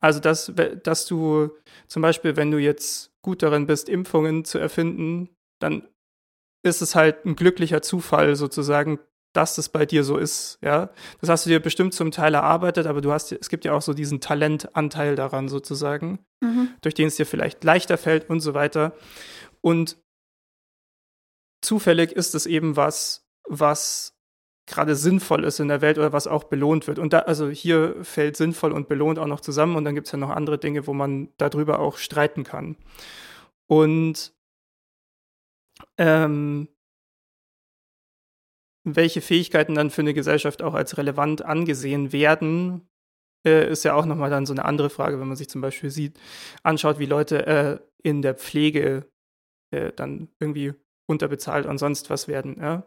Also, dass, dass du zum Beispiel, wenn du jetzt gut darin bist, Impfungen zu erfinden, dann ist es halt ein glücklicher Zufall sozusagen, dass das bei dir so ist, ja. Das hast du dir bestimmt zum Teil erarbeitet, aber du hast, es gibt ja auch so diesen Talentanteil daran sozusagen, mhm. durch den es dir vielleicht leichter fällt und so weiter. Und zufällig ist es eben was, was gerade sinnvoll ist in der Welt oder was auch belohnt wird. Und da, also hier fällt sinnvoll und belohnt auch noch zusammen und dann gibt es ja noch andere Dinge, wo man darüber auch streiten kann. Und ähm, welche Fähigkeiten dann für eine Gesellschaft auch als relevant angesehen werden, äh, ist ja auch nochmal dann so eine andere Frage, wenn man sich zum Beispiel sieht, anschaut, wie Leute äh, in der Pflege äh, dann irgendwie unterbezahlt und sonst was werden. Ja.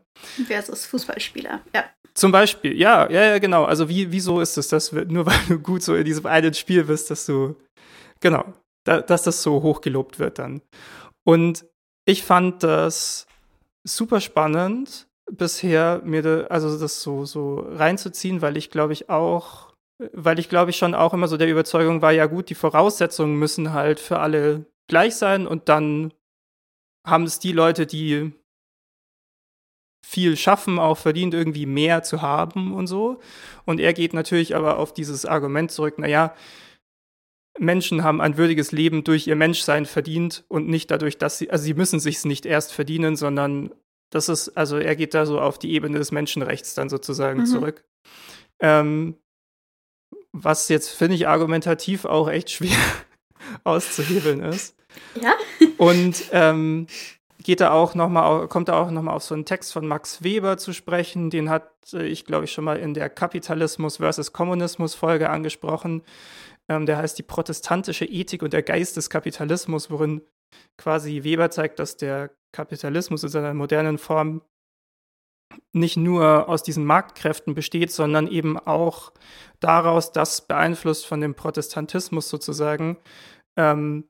Versus Fußballspieler, ja. Zum Beispiel, ja, ja, ja, genau. Also wie, wieso ist es, dass nur weil du gut so in diesem einen Spiel bist, dass du, genau, da, dass das so hochgelobt wird dann. Und ich fand das super spannend bisher, mir da, also das so, so reinzuziehen, weil ich glaube ich auch, weil ich glaube ich schon auch immer so der Überzeugung war, ja gut, die Voraussetzungen müssen halt für alle gleich sein und dann haben es die Leute, die viel schaffen, auch verdient, irgendwie mehr zu haben und so. Und er geht natürlich aber auf dieses Argument zurück, naja, Menschen haben ein würdiges Leben durch ihr Menschsein verdient und nicht dadurch, dass sie, also sie müssen sich nicht erst verdienen, sondern das ist, also er geht da so auf die Ebene des Menschenrechts dann sozusagen mhm. zurück. Ähm, was jetzt, finde ich, argumentativ auch echt schwer auszuhebeln ist. Ja. Und ähm, geht da auch noch mal, kommt da auch nochmal auf so einen Text von Max Weber zu sprechen. Den hat ich, glaube ich, schon mal in der Kapitalismus versus Kommunismus Folge angesprochen. Ähm, der heißt die protestantische Ethik und der Geist des Kapitalismus, worin quasi Weber zeigt, dass der Kapitalismus in seiner modernen Form nicht nur aus diesen Marktkräften besteht, sondern eben auch daraus, dass beeinflusst von dem Protestantismus sozusagen ähm,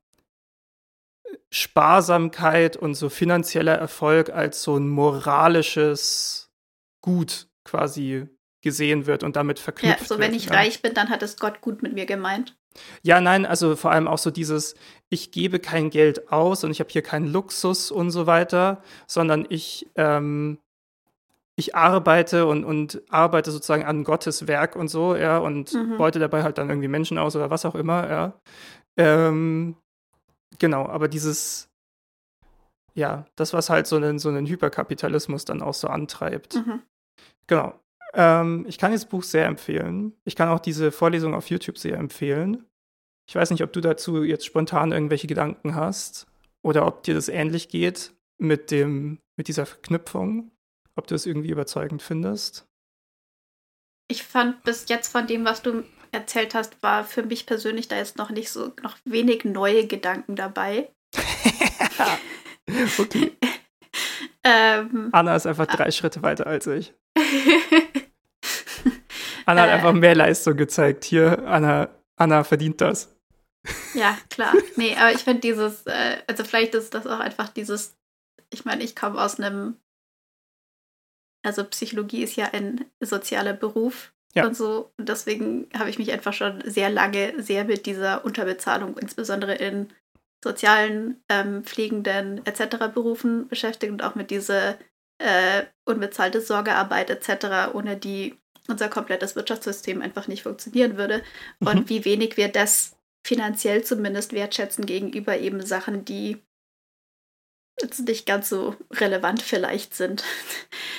Sparsamkeit und so finanzieller Erfolg als so ein moralisches Gut quasi gesehen wird und damit verknüpft Ja, so wenn ich ja. reich bin, dann hat es Gott gut mit mir gemeint. Ja, nein, also vor allem auch so dieses, ich gebe kein Geld aus und ich habe hier keinen Luxus und so weiter, sondern ich, ähm, ich arbeite und, und arbeite sozusagen an Gottes Werk und so, ja, und mhm. beute dabei halt dann irgendwie Menschen aus oder was auch immer, ja. Ähm, genau, aber dieses, ja, das, was halt so einen, so einen Hyperkapitalismus dann auch so antreibt. Mhm. Genau. Ähm, ich kann das Buch sehr empfehlen. Ich kann auch diese Vorlesung auf YouTube sehr empfehlen. Ich weiß nicht, ob du dazu jetzt spontan irgendwelche Gedanken hast oder ob dir das ähnlich geht mit, dem, mit dieser Verknüpfung, ob du es irgendwie überzeugend findest. Ich fand bis jetzt von dem, was du erzählt hast, war für mich persönlich da jetzt noch nicht so, noch wenig neue Gedanken dabei. okay. ähm, Anna ist einfach drei äh, Schritte weiter als ich. Anna hat äh, einfach mehr Leistung gezeigt. Hier, Anna, Anna verdient das. Ja, klar. Nee, aber ich finde dieses, äh, also vielleicht ist das auch einfach dieses, ich meine, ich komme aus einem, also Psychologie ist ja ein sozialer Beruf ja. und so. Und deswegen habe ich mich einfach schon sehr lange sehr mit dieser Unterbezahlung, insbesondere in sozialen, ähm, pflegenden etc. Berufen beschäftigt und auch mit dieser äh, unbezahlte Sorgearbeit etc., ohne die unser komplettes Wirtschaftssystem einfach nicht funktionieren würde. Mhm. Und wie wenig wir das finanziell zumindest wertschätzen gegenüber eben Sachen, die jetzt nicht ganz so relevant vielleicht sind.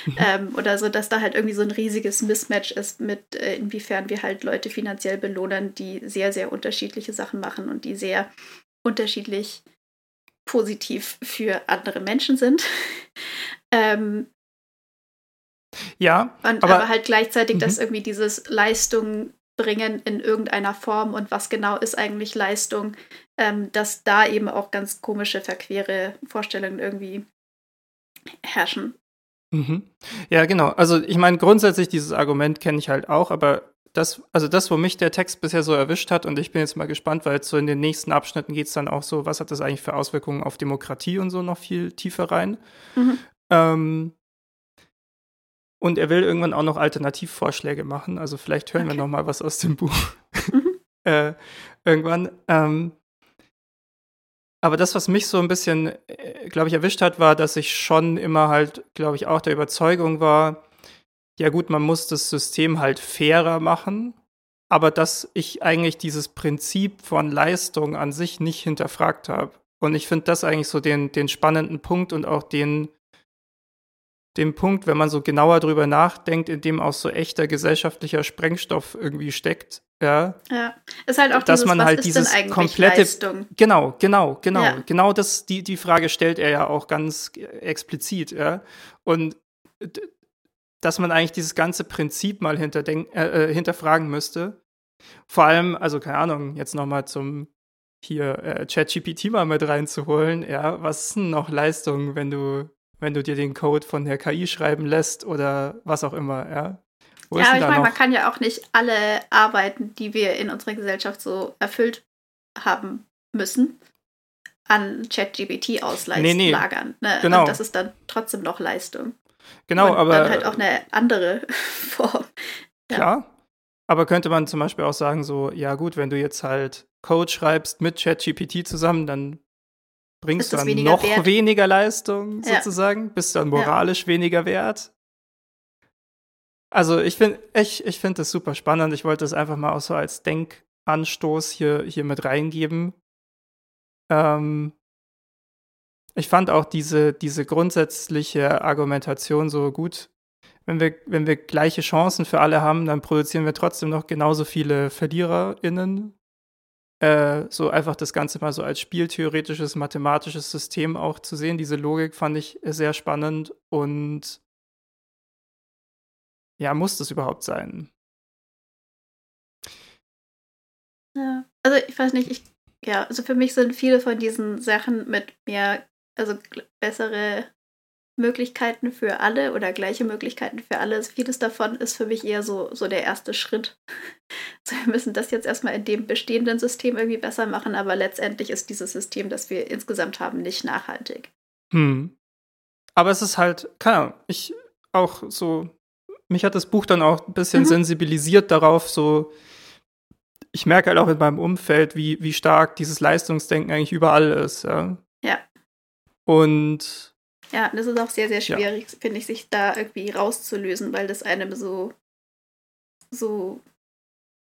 Mhm. ähm, oder so, dass da halt irgendwie so ein riesiges Mismatch ist mit, äh, inwiefern wir halt Leute finanziell belohnen, die sehr, sehr unterschiedliche Sachen machen und die sehr unterschiedlich positiv für andere Menschen sind. ähm, ja. Und, aber, aber, halt gleichzeitig, dass mhm. irgendwie dieses Leistung bringen in irgendeiner Form und was genau ist eigentlich Leistung, ähm, dass da eben auch ganz komische, verquere Vorstellungen irgendwie herrschen. Mhm. Ja, genau. Also ich meine, grundsätzlich dieses Argument kenne ich halt auch, aber das, also das, wo mich der Text bisher so erwischt hat, und ich bin jetzt mal gespannt, weil so in den nächsten Abschnitten geht es dann auch so, was hat das eigentlich für Auswirkungen auf Demokratie und so noch viel tiefer rein. Mhm. Ähm, und er will irgendwann auch noch Alternativvorschläge machen. Also vielleicht hören okay. wir noch mal was aus dem Buch mhm. äh, irgendwann. Ähm, aber das, was mich so ein bisschen, äh, glaube ich, erwischt hat, war, dass ich schon immer halt, glaube ich, auch der Überzeugung war, ja gut, man muss das System halt fairer machen, aber dass ich eigentlich dieses Prinzip von Leistung an sich nicht hinterfragt habe. Und ich finde das eigentlich so den, den spannenden Punkt und auch den, den Punkt, wenn man so genauer drüber nachdenkt, in dem auch so echter gesellschaftlicher Sprengstoff irgendwie steckt. Ja, ja. ist halt auch dass dieses, man halt dieses komplette Leistung? genau, genau, genau, ja. genau das die die Frage stellt er ja auch ganz explizit, ja. Und dass man eigentlich dieses ganze Prinzip mal äh, äh, hinterfragen müsste. Vor allem, also keine Ahnung, jetzt noch mal zum hier äh, ChatGPT mal mit reinzuholen, ja, was ist denn noch Leistung, wenn du wenn du dir den Code von der KI schreiben lässt oder was auch immer, ja. Wo ja, aber ich meine, man kann ja auch nicht alle Arbeiten, die wir in unserer Gesellschaft so erfüllt haben müssen, an ChatGPT auslagern. Nee, nee. Ne? Genau. Und das ist dann trotzdem noch Leistung. Genau, Und aber. Dann halt auch eine andere Form. Ja. Klar. Aber könnte man zum Beispiel auch sagen, so, ja gut, wenn du jetzt halt Code schreibst mit ChatGPT zusammen, dann bringst du dann weniger noch wert? weniger Leistung sozusagen, ja. bist dann moralisch ja. weniger wert. Also ich finde ich, ich find das super spannend. Ich wollte das einfach mal auch so als Denkanstoß hier, hier mit reingeben. Ähm, ich fand auch diese, diese grundsätzliche Argumentation so gut. Wenn wir, wenn wir gleiche Chancen für alle haben, dann produzieren wir trotzdem noch genauso viele VerliererInnen äh, so einfach das Ganze mal so als spieltheoretisches, mathematisches System auch zu sehen. Diese Logik fand ich sehr spannend und ja, muss das überhaupt sein? Ja, also ich weiß nicht, ich, ja, also für mich sind viele von diesen Sachen mit mehr, also bessere Möglichkeiten für alle oder gleiche Möglichkeiten für alle. Vieles davon ist für mich eher so, so der erste Schritt. Also wir müssen das jetzt erstmal in dem bestehenden System irgendwie besser machen, aber letztendlich ist dieses System, das wir insgesamt haben, nicht nachhaltig. Hm. Aber es ist halt, keine Ahnung, ich auch so, mich hat das Buch dann auch ein bisschen mhm. sensibilisiert darauf, so, ich merke halt auch in meinem Umfeld, wie, wie stark dieses Leistungsdenken eigentlich überall ist, ja. Ja. Und ja, das ist auch sehr, sehr schwierig, ja. finde ich, sich da irgendwie rauszulösen, weil das einem so, so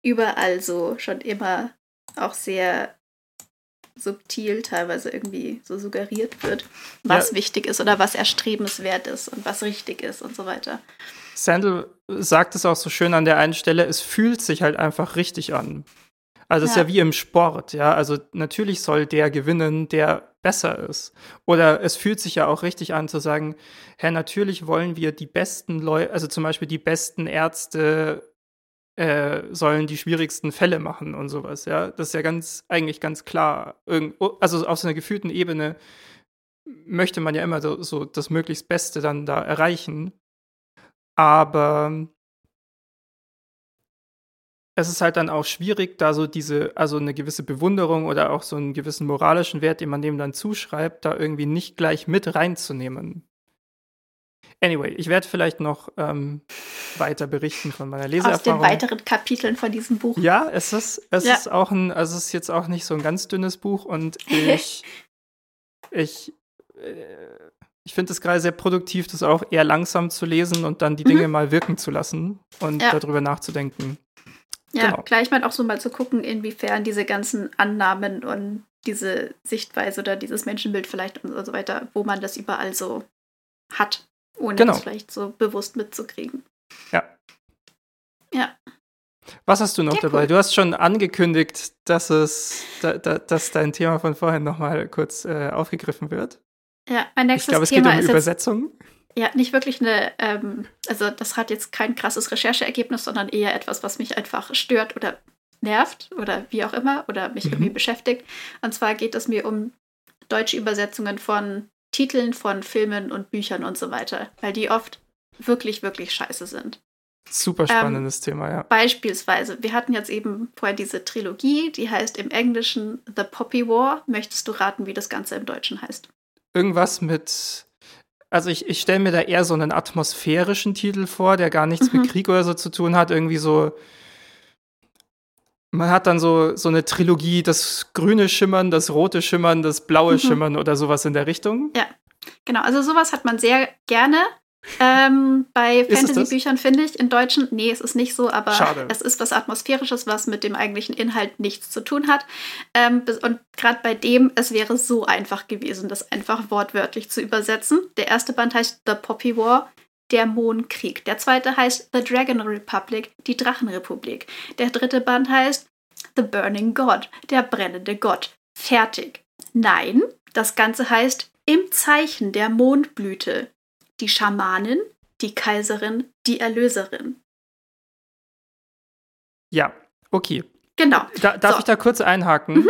überall so schon immer auch sehr subtil teilweise irgendwie so suggeriert wird, was ja. wichtig ist oder was erstrebenswert ist und was richtig ist und so weiter. Sandel sagt es auch so schön an der einen Stelle, es fühlt sich halt einfach richtig an. Also es ja. ist ja wie im Sport, ja. Also natürlich soll der gewinnen, der besser ist. Oder es fühlt sich ja auch richtig an zu sagen, Herr, natürlich wollen wir die besten Leute, also zum Beispiel die besten Ärzte äh, sollen die schwierigsten Fälle machen und sowas, ja. Das ist ja ganz, eigentlich ganz klar. Irgendwo, also auf so einer gefühlten Ebene möchte man ja immer so, so das möglichst Beste dann da erreichen. Aber es ist halt dann auch schwierig, da so diese, also eine gewisse Bewunderung oder auch so einen gewissen moralischen Wert, den man dem dann zuschreibt, da irgendwie nicht gleich mit reinzunehmen. Anyway, ich werde vielleicht noch ähm, weiter berichten von meiner Leseerfahrung. Aus den weiteren Kapiteln von diesem Buch. Ja, es ist, es ja. ist auch ein, also es ist jetzt auch nicht so ein ganz dünnes Buch und ich, ich, äh, ich finde es gerade sehr produktiv, das auch eher langsam zu lesen und dann die Dinge mhm. mal wirken zu lassen und ja. darüber nachzudenken. Ja, genau. gleich mal auch so mal zu gucken, inwiefern diese ganzen Annahmen und diese Sichtweise oder dieses Menschenbild vielleicht und so weiter, wo man das überall so hat, ohne genau. das vielleicht so bewusst mitzukriegen. Ja. Ja. Was hast du noch ja, dabei? Cool. Du hast schon angekündigt, dass es, da, da, dass dein Thema von vorhin nochmal kurz äh, aufgegriffen wird. Ja, mein nächstes Thema ist. Ich glaube, es geht um Übersetzung. Jetzt, ja, nicht wirklich eine, ähm, also das hat jetzt kein krasses Rechercheergebnis, sondern eher etwas, was mich einfach stört oder nervt oder wie auch immer oder mich mhm. irgendwie beschäftigt. Und zwar geht es mir um deutsche Übersetzungen von Titeln von Filmen und Büchern und so weiter, weil die oft wirklich, wirklich scheiße sind. Super spannendes ähm, Thema, ja. Beispielsweise, wir hatten jetzt eben vorher diese Trilogie, die heißt im Englischen The Poppy War. Möchtest du raten, wie das Ganze im Deutschen heißt? Irgendwas mit. Also ich, ich stelle mir da eher so einen atmosphärischen Titel vor, der gar nichts mhm. mit Krieg oder so zu tun hat. Irgendwie so. Man hat dann so, so eine Trilogie, das grüne Schimmern, das rote Schimmern, das blaue mhm. Schimmern oder sowas in der Richtung. Ja, genau. Also sowas hat man sehr gerne. Ähm, bei Fantasy-Büchern finde ich, in Deutschen, nee, es ist nicht so, aber Schade. es ist was Atmosphärisches, was mit dem eigentlichen Inhalt nichts zu tun hat. Ähm, und gerade bei dem, es wäre so einfach gewesen, das einfach wortwörtlich zu übersetzen. Der erste Band heißt The Poppy War, der Mondkrieg. Der zweite heißt The Dragon Republic, die Drachenrepublik. Der dritte Band heißt The Burning God, der brennende Gott. Fertig. Nein, das Ganze heißt Im Zeichen der Mondblüte, die Schamanin, die Kaiserin, die Erlöserin. Ja, okay. Genau. Da, darf so. ich da kurz einhaken? Mhm.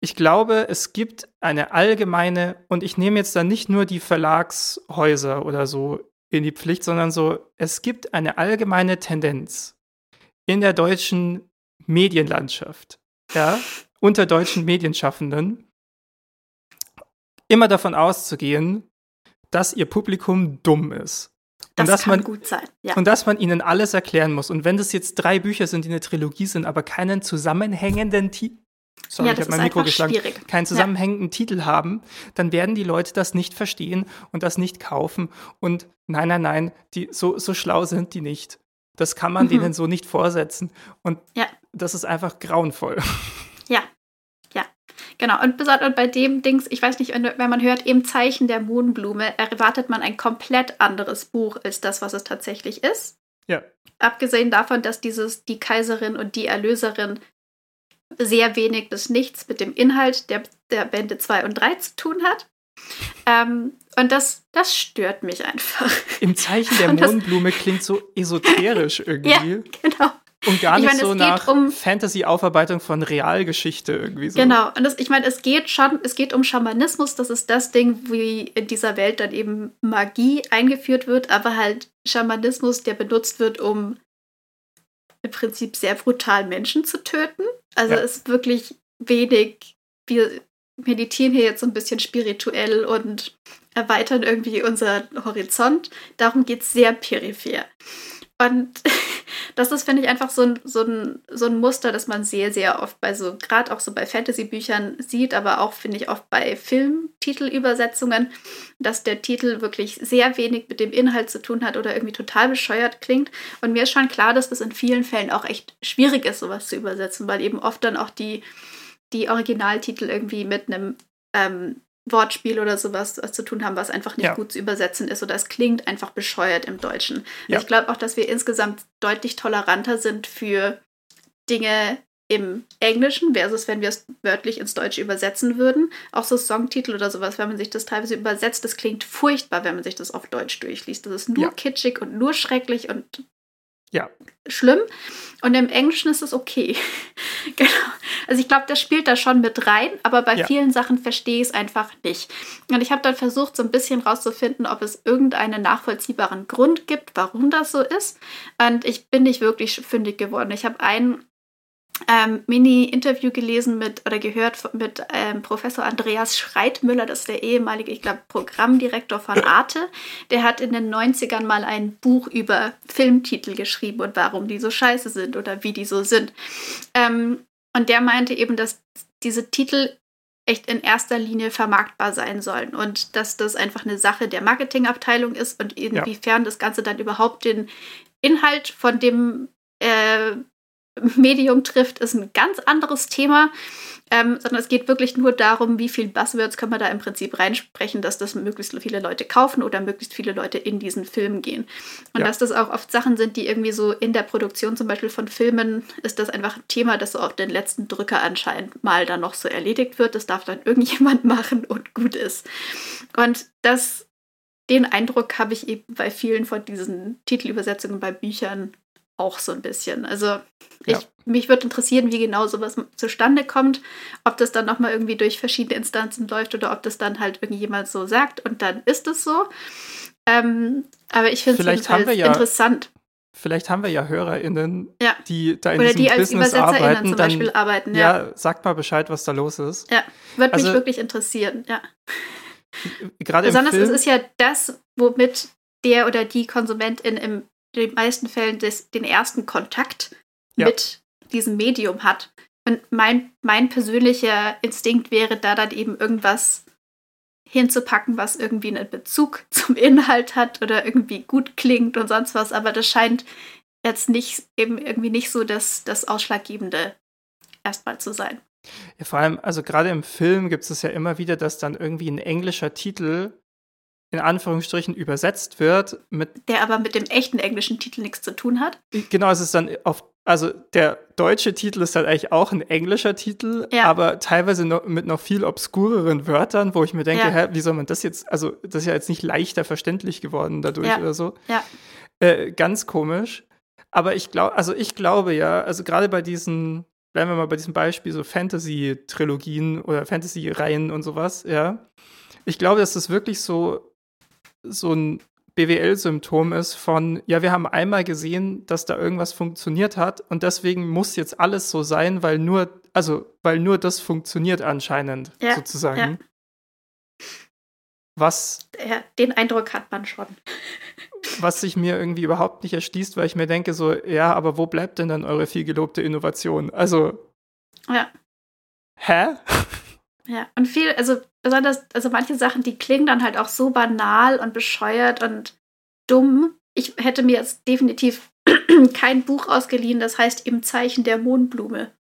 Ich glaube, es gibt eine allgemeine, und ich nehme jetzt da nicht nur die Verlagshäuser oder so in die Pflicht, sondern so, es gibt eine allgemeine Tendenz in der deutschen Medienlandschaft, ja, unter deutschen Medienschaffenden, immer davon auszugehen, dass ihr Publikum dumm ist. Das und dass kann man, gut sein. Ja. Und dass man ihnen alles erklären muss. Und wenn das jetzt drei Bücher sind, die eine Trilogie sind, aber keinen zusammenhängenden Titel, Sorry, ja, ich habe mein Mikro geschlagen. Schwierig. Keinen zusammenhängenden ja. Titel haben, dann werden die Leute das nicht verstehen und das nicht kaufen. Und nein, nein, nein, die, so, so schlau sind die nicht. Das kann man mhm. denen so nicht vorsetzen. Und ja. das ist einfach grauenvoll. Genau, und besonders bei dem Dings, ich weiß nicht, wenn, wenn man hört, im Zeichen der Mohnblume, erwartet man ein komplett anderes Buch als das, was es tatsächlich ist. Ja. Abgesehen davon, dass dieses Die Kaiserin und die Erlöserin sehr wenig bis nichts mit dem Inhalt der, der Bände 2 und 3 zu tun hat. Ähm, und das, das stört mich einfach. Im Zeichen der Mohnblume klingt so esoterisch irgendwie. Ja, genau. Und gar nicht meine, so nach um, Fantasy-Aufarbeitung von Realgeschichte irgendwie so. Genau, und das, ich meine, es geht schon, es geht um Schamanismus, das ist das Ding, wie in dieser Welt dann eben Magie eingeführt wird, aber halt Schamanismus, der benutzt wird, um im Prinzip sehr brutal Menschen zu töten. Also ja. ist wirklich wenig, wir meditieren hier jetzt so ein bisschen spirituell und erweitern irgendwie unseren Horizont. Darum geht es sehr peripher. Und das ist, finde ich, einfach so ein, so, ein, so ein Muster, das man sehr, sehr oft bei so, gerade auch so bei Fantasy-Büchern sieht, aber auch, finde ich, oft bei Filmtitelübersetzungen, dass der Titel wirklich sehr wenig mit dem Inhalt zu tun hat oder irgendwie total bescheuert klingt. Und mir ist schon klar, dass das in vielen Fällen auch echt schwierig ist, sowas zu übersetzen, weil eben oft dann auch die, die Originaltitel irgendwie mit einem ähm, Wortspiel oder sowas zu tun haben, was einfach nicht ja. gut zu übersetzen ist oder es klingt einfach bescheuert im Deutschen. Ja. Ich glaube auch, dass wir insgesamt deutlich toleranter sind für Dinge im Englischen versus wenn wir es wörtlich ins Deutsche übersetzen würden. Auch so Songtitel oder sowas, wenn man sich das teilweise übersetzt, das klingt furchtbar, wenn man sich das auf Deutsch durchliest. Das ist nur ja. kitschig und nur schrecklich und ja. schlimm. Und im Englischen ist es okay. genau. Also ich glaube, das spielt da schon mit rein, aber bei ja. vielen Sachen verstehe ich es einfach nicht. Und ich habe dann versucht, so ein bisschen rauszufinden, ob es irgendeinen nachvollziehbaren Grund gibt, warum das so ist. Und ich bin nicht wirklich fündig geworden. Ich habe einen ähm, Mini-Interview gelesen mit oder gehört mit ähm, Professor Andreas Schreitmüller, das ist der ehemalige, ich glaube, Programmdirektor von Arte. Der hat in den 90ern mal ein Buch über Filmtitel geschrieben und warum die so scheiße sind oder wie die so sind. Ähm, und der meinte eben, dass diese Titel echt in erster Linie vermarktbar sein sollen und dass das einfach eine Sache der Marketingabteilung ist und inwiefern ja. das Ganze dann überhaupt den Inhalt von dem äh, Medium trifft, ist ein ganz anderes Thema, ähm, sondern es geht wirklich nur darum, wie viel Buzzwords kann man da im Prinzip reinsprechen, dass das möglichst viele Leute kaufen oder möglichst viele Leute in diesen Film gehen. Und ja. dass das auch oft Sachen sind, die irgendwie so in der Produktion zum Beispiel von Filmen ist das einfach ein Thema, das so auf den letzten Drücker anscheinend mal dann noch so erledigt wird. Das darf dann irgendjemand machen und gut ist. Und das den Eindruck habe ich eben bei vielen von diesen Titelübersetzungen bei Büchern auch so ein bisschen. Also ich, ja. mich würde interessieren, wie genau sowas zustande kommt, ob das dann nochmal irgendwie durch verschiedene Instanzen läuft oder ob das dann halt irgendjemand so sagt und dann ist es so. Ähm, aber ich finde es ja, interessant. vielleicht haben wir ja HörerInnen, ja. die da in Oder diesem die als Business arbeiten. zum Beispiel dann, arbeiten. Ja. ja, sagt mal Bescheid, was da los ist. Ja, würde also, mich wirklich interessieren, ja. Gerade Besonders Film, es ist ja das, womit der oder die Konsumentin in den meisten Fällen des, den ersten Kontakt ja. mit diesem Medium hat. Und mein, mein persönlicher Instinkt wäre da dann eben irgendwas hinzupacken, was irgendwie einen Bezug zum Inhalt hat oder irgendwie gut klingt und sonst was. Aber das scheint jetzt nicht eben irgendwie nicht so das, das Ausschlaggebende erstmal zu sein. Ja, vor allem, also gerade im Film gibt es ja immer wieder, dass dann irgendwie ein englischer Titel in Anführungsstrichen übersetzt wird. Mit der aber mit dem echten englischen Titel nichts zu tun hat. Genau, es ist dann auf, also der deutsche Titel ist dann eigentlich auch ein englischer Titel, ja. aber teilweise noch, mit noch viel obskureren Wörtern, wo ich mir denke, ja. hä, wie soll man das jetzt, also das ist ja jetzt nicht leichter verständlich geworden dadurch ja. oder so. Ja. Äh, ganz komisch. Aber ich glaube, also ich glaube ja, also gerade bei diesen, bleiben wir mal bei diesem Beispiel, so Fantasy-Trilogien oder Fantasy-Reihen und sowas, ja. Ich glaube, dass das wirklich so so ein BWL-Symptom ist von, ja, wir haben einmal gesehen, dass da irgendwas funktioniert hat und deswegen muss jetzt alles so sein, weil nur, also, weil nur das funktioniert anscheinend, ja, sozusagen. Ja. Was. Ja, den Eindruck hat man schon. Was sich mir irgendwie überhaupt nicht erschließt, weil ich mir denke, so, ja, aber wo bleibt denn dann eure viel gelobte Innovation? Also. Ja. Hä? Ja, und viel, also besonders, also manche Sachen, die klingen dann halt auch so banal und bescheuert und dumm. Ich hätte mir jetzt definitiv kein Buch ausgeliehen, das heißt Im Zeichen der Mondblume.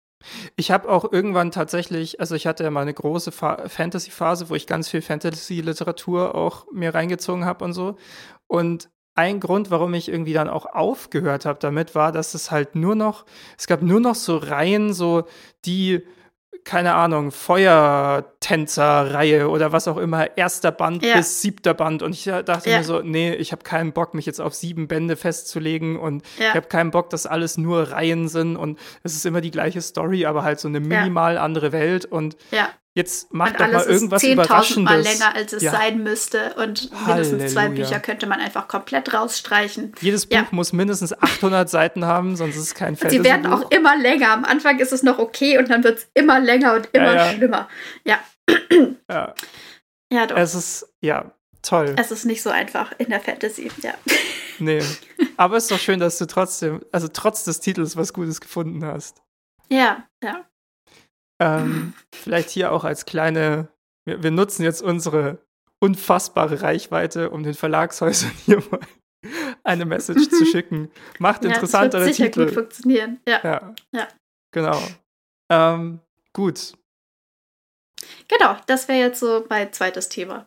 Ich habe auch irgendwann tatsächlich, also ich hatte ja mal eine große Fantasy-Phase, wo ich ganz viel Fantasy-Literatur auch mir reingezogen habe und so. Und ein Grund, warum ich irgendwie dann auch aufgehört habe damit, war, dass es halt nur noch, es gab nur noch so Reihen, so die keine Ahnung, Feuertänzer-Reihe oder was auch immer, erster Band ja. bis siebter Band. Und ich dachte ja. mir so, nee, ich habe keinen Bock, mich jetzt auf sieben Bände festzulegen und ja. ich habe keinen Bock, dass alles nur Reihen sind und es ist immer die gleiche Story, aber halt so eine minimal andere Welt. Und Jetzt macht und doch mal irgendwas ist Überraschendes. Mal länger, als es ja. sein müsste. Und mindestens Halleluja. zwei Bücher könnte man einfach komplett rausstreichen. Jedes Buch ja. muss mindestens 800 Seiten haben, sonst ist es kein Fantasy Sie werden auch immer länger. Am Anfang ist es noch okay und dann wird es immer länger und immer ja, schlimmer. Ja. Ja. Ja, doch. Es ist, ja, toll. Es ist nicht so einfach in der Fantasy, ja. Nee. Aber es ist doch schön, dass du trotzdem, also trotz des Titels was Gutes gefunden hast. Ja, ja. Ähm, vielleicht hier auch als kleine, wir, wir, nutzen jetzt unsere unfassbare Reichweite, um den Verlagshäusern hier mal eine Message zu schicken. Macht ja, interessantere das wird sicher Titel. gut funktionieren. Ja. Ja. ja. Genau. Ähm, gut. Genau, das wäre jetzt so mein zweites Thema.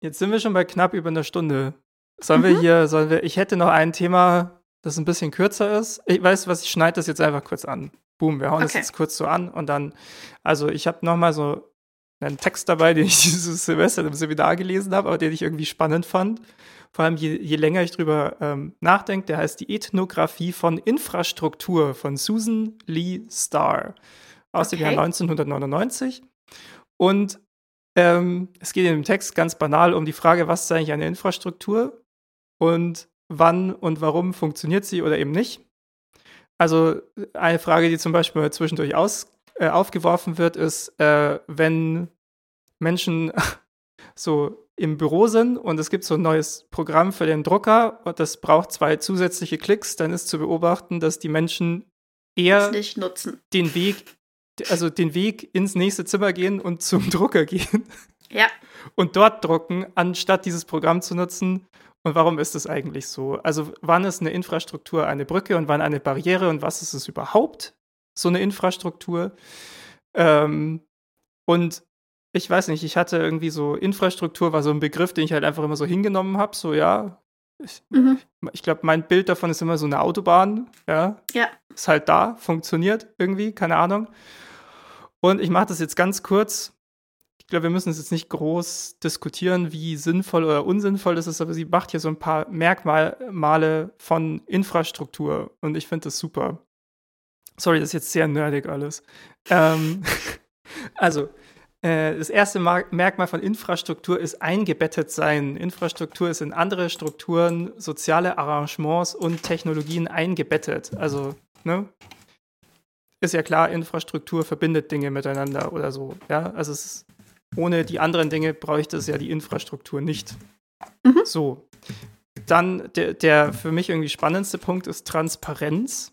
Jetzt sind wir schon bei knapp über einer Stunde. Sollen mhm. wir hier, sollen wir, ich hätte noch ein Thema, das ein bisschen kürzer ist. Ich weiß was, ich schneide das jetzt einfach kurz an. Boom, wir hauen okay. das jetzt kurz so an und dann, also ich habe nochmal so einen Text dabei, den ich dieses Semester im Seminar gelesen habe, aber den ich irgendwie spannend fand. Vor allem je, je länger ich drüber ähm, nachdenke, der heißt die Ethnographie von Infrastruktur von Susan Lee Starr aus okay. dem Jahr 1999. Und ähm, es geht in dem Text ganz banal um die Frage, was ist eigentlich eine Infrastruktur und wann und warum funktioniert sie oder eben nicht. Also eine Frage, die zum Beispiel zwischendurch aus, äh, aufgeworfen wird, ist, äh, wenn Menschen so im Büro sind und es gibt so ein neues Programm für den Drucker und das braucht zwei zusätzliche Klicks, dann ist zu beobachten, dass die Menschen eher den Weg, also den Weg ins nächste Zimmer gehen und zum Drucker gehen. Ja. Und dort drucken, anstatt dieses Programm zu nutzen, und warum ist es eigentlich so? Also wann ist eine Infrastruktur eine Brücke und wann eine Barriere und was ist es überhaupt, so eine Infrastruktur? Ähm, und ich weiß nicht, ich hatte irgendwie so, Infrastruktur war so ein Begriff, den ich halt einfach immer so hingenommen habe, so ja. Ich, mhm. ich glaube, mein Bild davon ist immer so eine Autobahn, ja. Ja. Ist halt da, funktioniert irgendwie, keine Ahnung. Und ich mache das jetzt ganz kurz glaube, wir müssen es jetzt nicht groß diskutieren, wie sinnvoll oder unsinnvoll das ist, aber sie macht hier so ein paar Merkmale von Infrastruktur und ich finde das super. Sorry, das ist jetzt sehr nerdig alles. ähm, also, Äh, das erste Merkmal von Infrastruktur ist eingebettet sein. Infrastruktur ist in andere Strukturen, soziale Arrangements und Technologien eingebettet. Also, ne? Ist ja klar, Infrastruktur verbindet Dinge miteinander oder so. Ja, also ist, ohne die anderen Dinge bräuchte es ja die Infrastruktur nicht. Mhm. So. Dann der, der für mich irgendwie spannendste Punkt ist Transparenz.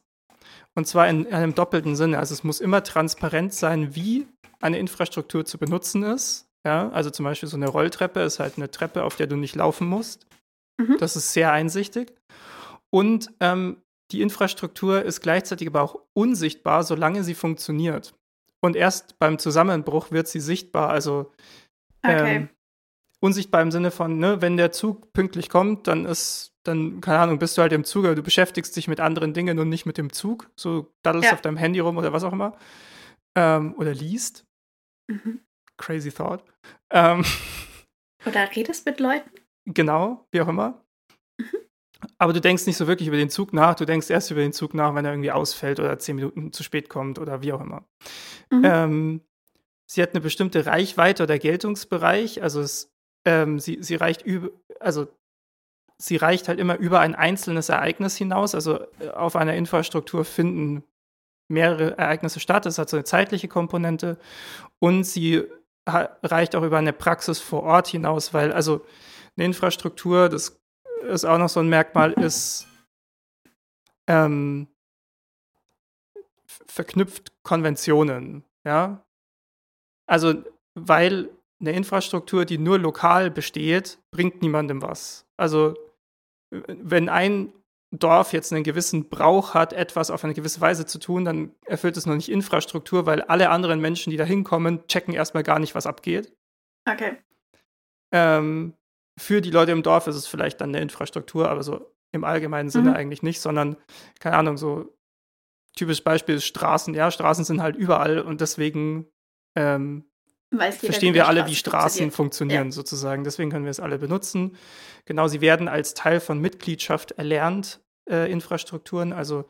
Und zwar in einem doppelten Sinne. Also es muss immer transparent sein, wie eine Infrastruktur zu benutzen ist. Ja, also zum Beispiel so eine Rolltreppe ist halt eine Treppe, auf der du nicht laufen musst. Mhm. Das ist sehr einsichtig. Und ähm, die Infrastruktur ist gleichzeitig aber auch unsichtbar, solange sie funktioniert. Und erst beim Zusammenbruch wird sie sichtbar. Also okay. ähm, unsichtbar im Sinne von, ne, wenn der Zug pünktlich kommt, dann ist, dann, keine Ahnung, bist du halt im Zug, aber du beschäftigst dich mit anderen Dingen und nicht mit dem Zug. So daddelst ja. auf deinem Handy rum oder was auch immer. Ähm, oder liest. Mhm. Crazy thought. Ähm, oder redest mit Leuten. Genau, wie auch immer. Mhm. Aber du denkst nicht so wirklich über den Zug nach, du denkst erst über den Zug nach, wenn er irgendwie ausfällt oder zehn Minuten zu spät kommt oder wie auch immer. Mhm. Ähm, sie hat eine bestimmte Reichweite oder Geltungsbereich, also es ähm, sie, sie reicht über, also sie reicht halt immer über ein einzelnes Ereignis hinaus. Also äh, auf einer Infrastruktur finden mehrere Ereignisse statt. Das hat so eine zeitliche Komponente und sie reicht auch über eine Praxis vor Ort hinaus, weil also eine Infrastruktur, das ist auch noch so ein Merkmal, ist ähm, verknüpft Konventionen, ja. Also, weil eine Infrastruktur, die nur lokal besteht, bringt niemandem was. Also wenn ein Dorf jetzt einen gewissen Brauch hat, etwas auf eine gewisse Weise zu tun, dann erfüllt es noch nicht Infrastruktur, weil alle anderen Menschen, die da hinkommen, checken erstmal gar nicht, was abgeht. Okay. Ähm, für die Leute im Dorf ist es vielleicht dann eine Infrastruktur, aber so im allgemeinen Sinne mhm. eigentlich nicht, sondern, keine Ahnung, so typisches Beispiel ist Straßen. Ja, Straßen sind halt überall und deswegen ähm, verstehen wir alle, wie Straßen funktionieren, funktionieren ja. sozusagen. Deswegen können wir es alle benutzen. Genau, sie werden als Teil von Mitgliedschaft erlernt, äh, Infrastrukturen. Also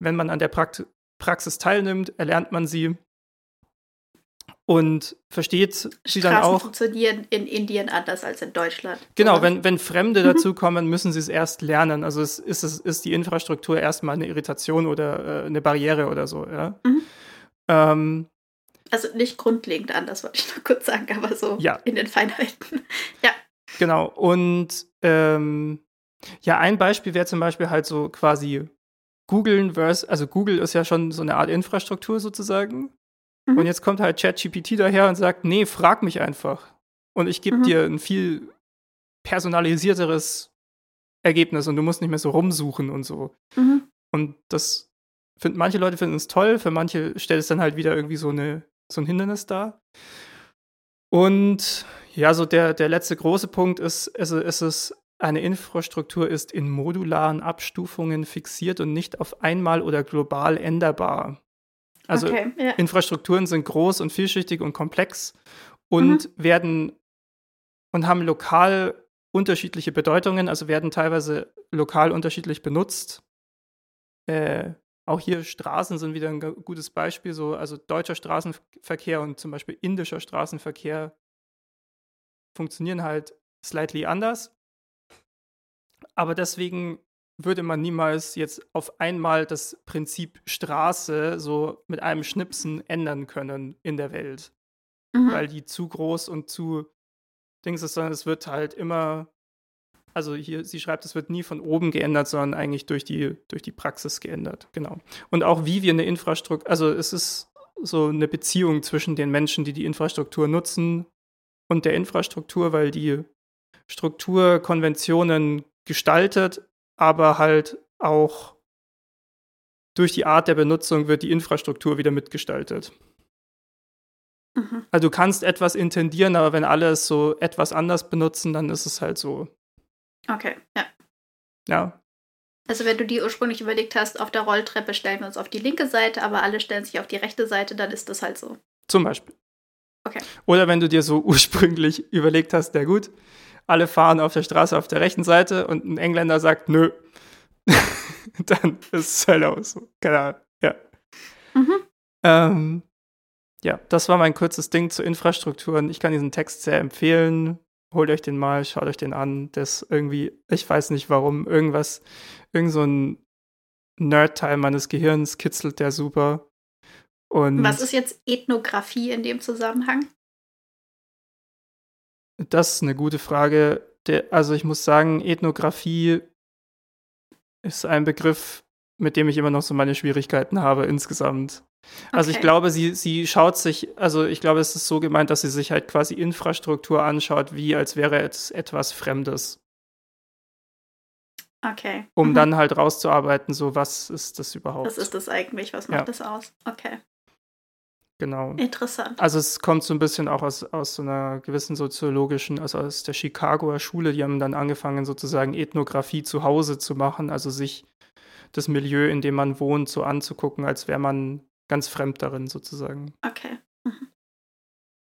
wenn man an der Prakt Praxis teilnimmt, erlernt man sie und versteht sie dann auch. funktionieren in Indien anders als in Deutschland. Genau, wenn, wenn Fremde mhm. dazukommen, müssen sie es erst lernen. Also es ist, es ist die Infrastruktur erstmal eine Irritation oder äh, eine Barriere oder so. Ja? Mhm. Ähm, also nicht grundlegend anders, wollte ich noch kurz sagen, aber so ja. in den Feinheiten. ja. Genau. Und ähm, ja, ein Beispiel wäre zum Beispiel halt so quasi Googlen versus, also Google ist ja schon so eine Art Infrastruktur sozusagen. Mhm. Und jetzt kommt halt ChatGPT daher und sagt, nee, frag mich einfach. Und ich gebe mhm. dir ein viel personalisierteres Ergebnis und du musst nicht mehr so rumsuchen und so. Mhm. Und das finden manche Leute finden es toll, für manche stellt es dann halt wieder irgendwie so eine so ein Hindernis da. Und ja, so der, der letzte große Punkt ist, also es ist, eine Infrastruktur ist in modularen Abstufungen fixiert und nicht auf einmal oder global änderbar. Also okay, ja. Infrastrukturen sind groß und vielschichtig und komplex und mhm. werden und haben lokal unterschiedliche Bedeutungen, also werden teilweise lokal unterschiedlich benutzt. Äh, auch hier Straßen sind wieder ein gutes Beispiel. So, also deutscher Straßenverkehr und zum Beispiel indischer Straßenverkehr funktionieren halt slightly anders. Aber deswegen würde man niemals jetzt auf einmal das Prinzip Straße so mit einem Schnipsen ändern können in der Welt. Mhm. Weil die zu groß und zu Dings ist, sondern es wird halt immer also hier, sie schreibt, es wird nie von oben geändert, sondern eigentlich durch die, durch die Praxis geändert. Genau. Und auch wie wir eine Infrastruktur, also es ist so eine Beziehung zwischen den Menschen, die die Infrastruktur nutzen und der Infrastruktur, weil die Struktur Konventionen gestaltet, aber halt auch durch die Art der Benutzung wird die Infrastruktur wieder mitgestaltet. Mhm. Also du kannst etwas intendieren, aber wenn alle es so etwas anders benutzen, dann ist es halt so Okay, ja. Ja. Also wenn du dir ursprünglich überlegt hast, auf der Rolltreppe stellen wir uns auf die linke Seite, aber alle stellen sich auf die rechte Seite, dann ist das halt so. Zum Beispiel. Okay. Oder wenn du dir so ursprünglich überlegt hast, der gut, alle fahren auf der Straße auf der rechten Seite und ein Engländer sagt, nö, dann ist es halt auch so. Keine Ahnung, ja. Mhm. Ähm, ja, das war mein kurzes Ding zu Infrastrukturen. Ich kann diesen Text sehr empfehlen. Holt euch den mal, schaut euch den an. Das irgendwie, ich weiß nicht warum, irgendwas, irgend so ein Nerd-Teil meines Gehirns kitzelt der super. Und Was ist jetzt Ethnographie in dem Zusammenhang? Das ist eine gute Frage. Der, also ich muss sagen, Ethnographie ist ein Begriff, mit dem ich immer noch so meine Schwierigkeiten habe insgesamt. Also okay. ich glaube, sie, sie schaut sich, also ich glaube, es ist so gemeint, dass sie sich halt quasi Infrastruktur anschaut, wie als wäre es etwas Fremdes. Okay. Um mhm. dann halt rauszuarbeiten, so was ist das überhaupt? Was ist das eigentlich? Was macht ja. das aus? Okay. Genau. Interessant. Also es kommt so ein bisschen auch aus, aus so einer gewissen soziologischen, also aus der Chicagoer Schule, die haben dann angefangen, sozusagen Ethnographie zu Hause zu machen, also sich das Milieu, in dem man wohnt, so anzugucken, als wäre man ganz fremd darin sozusagen. Okay. Mhm.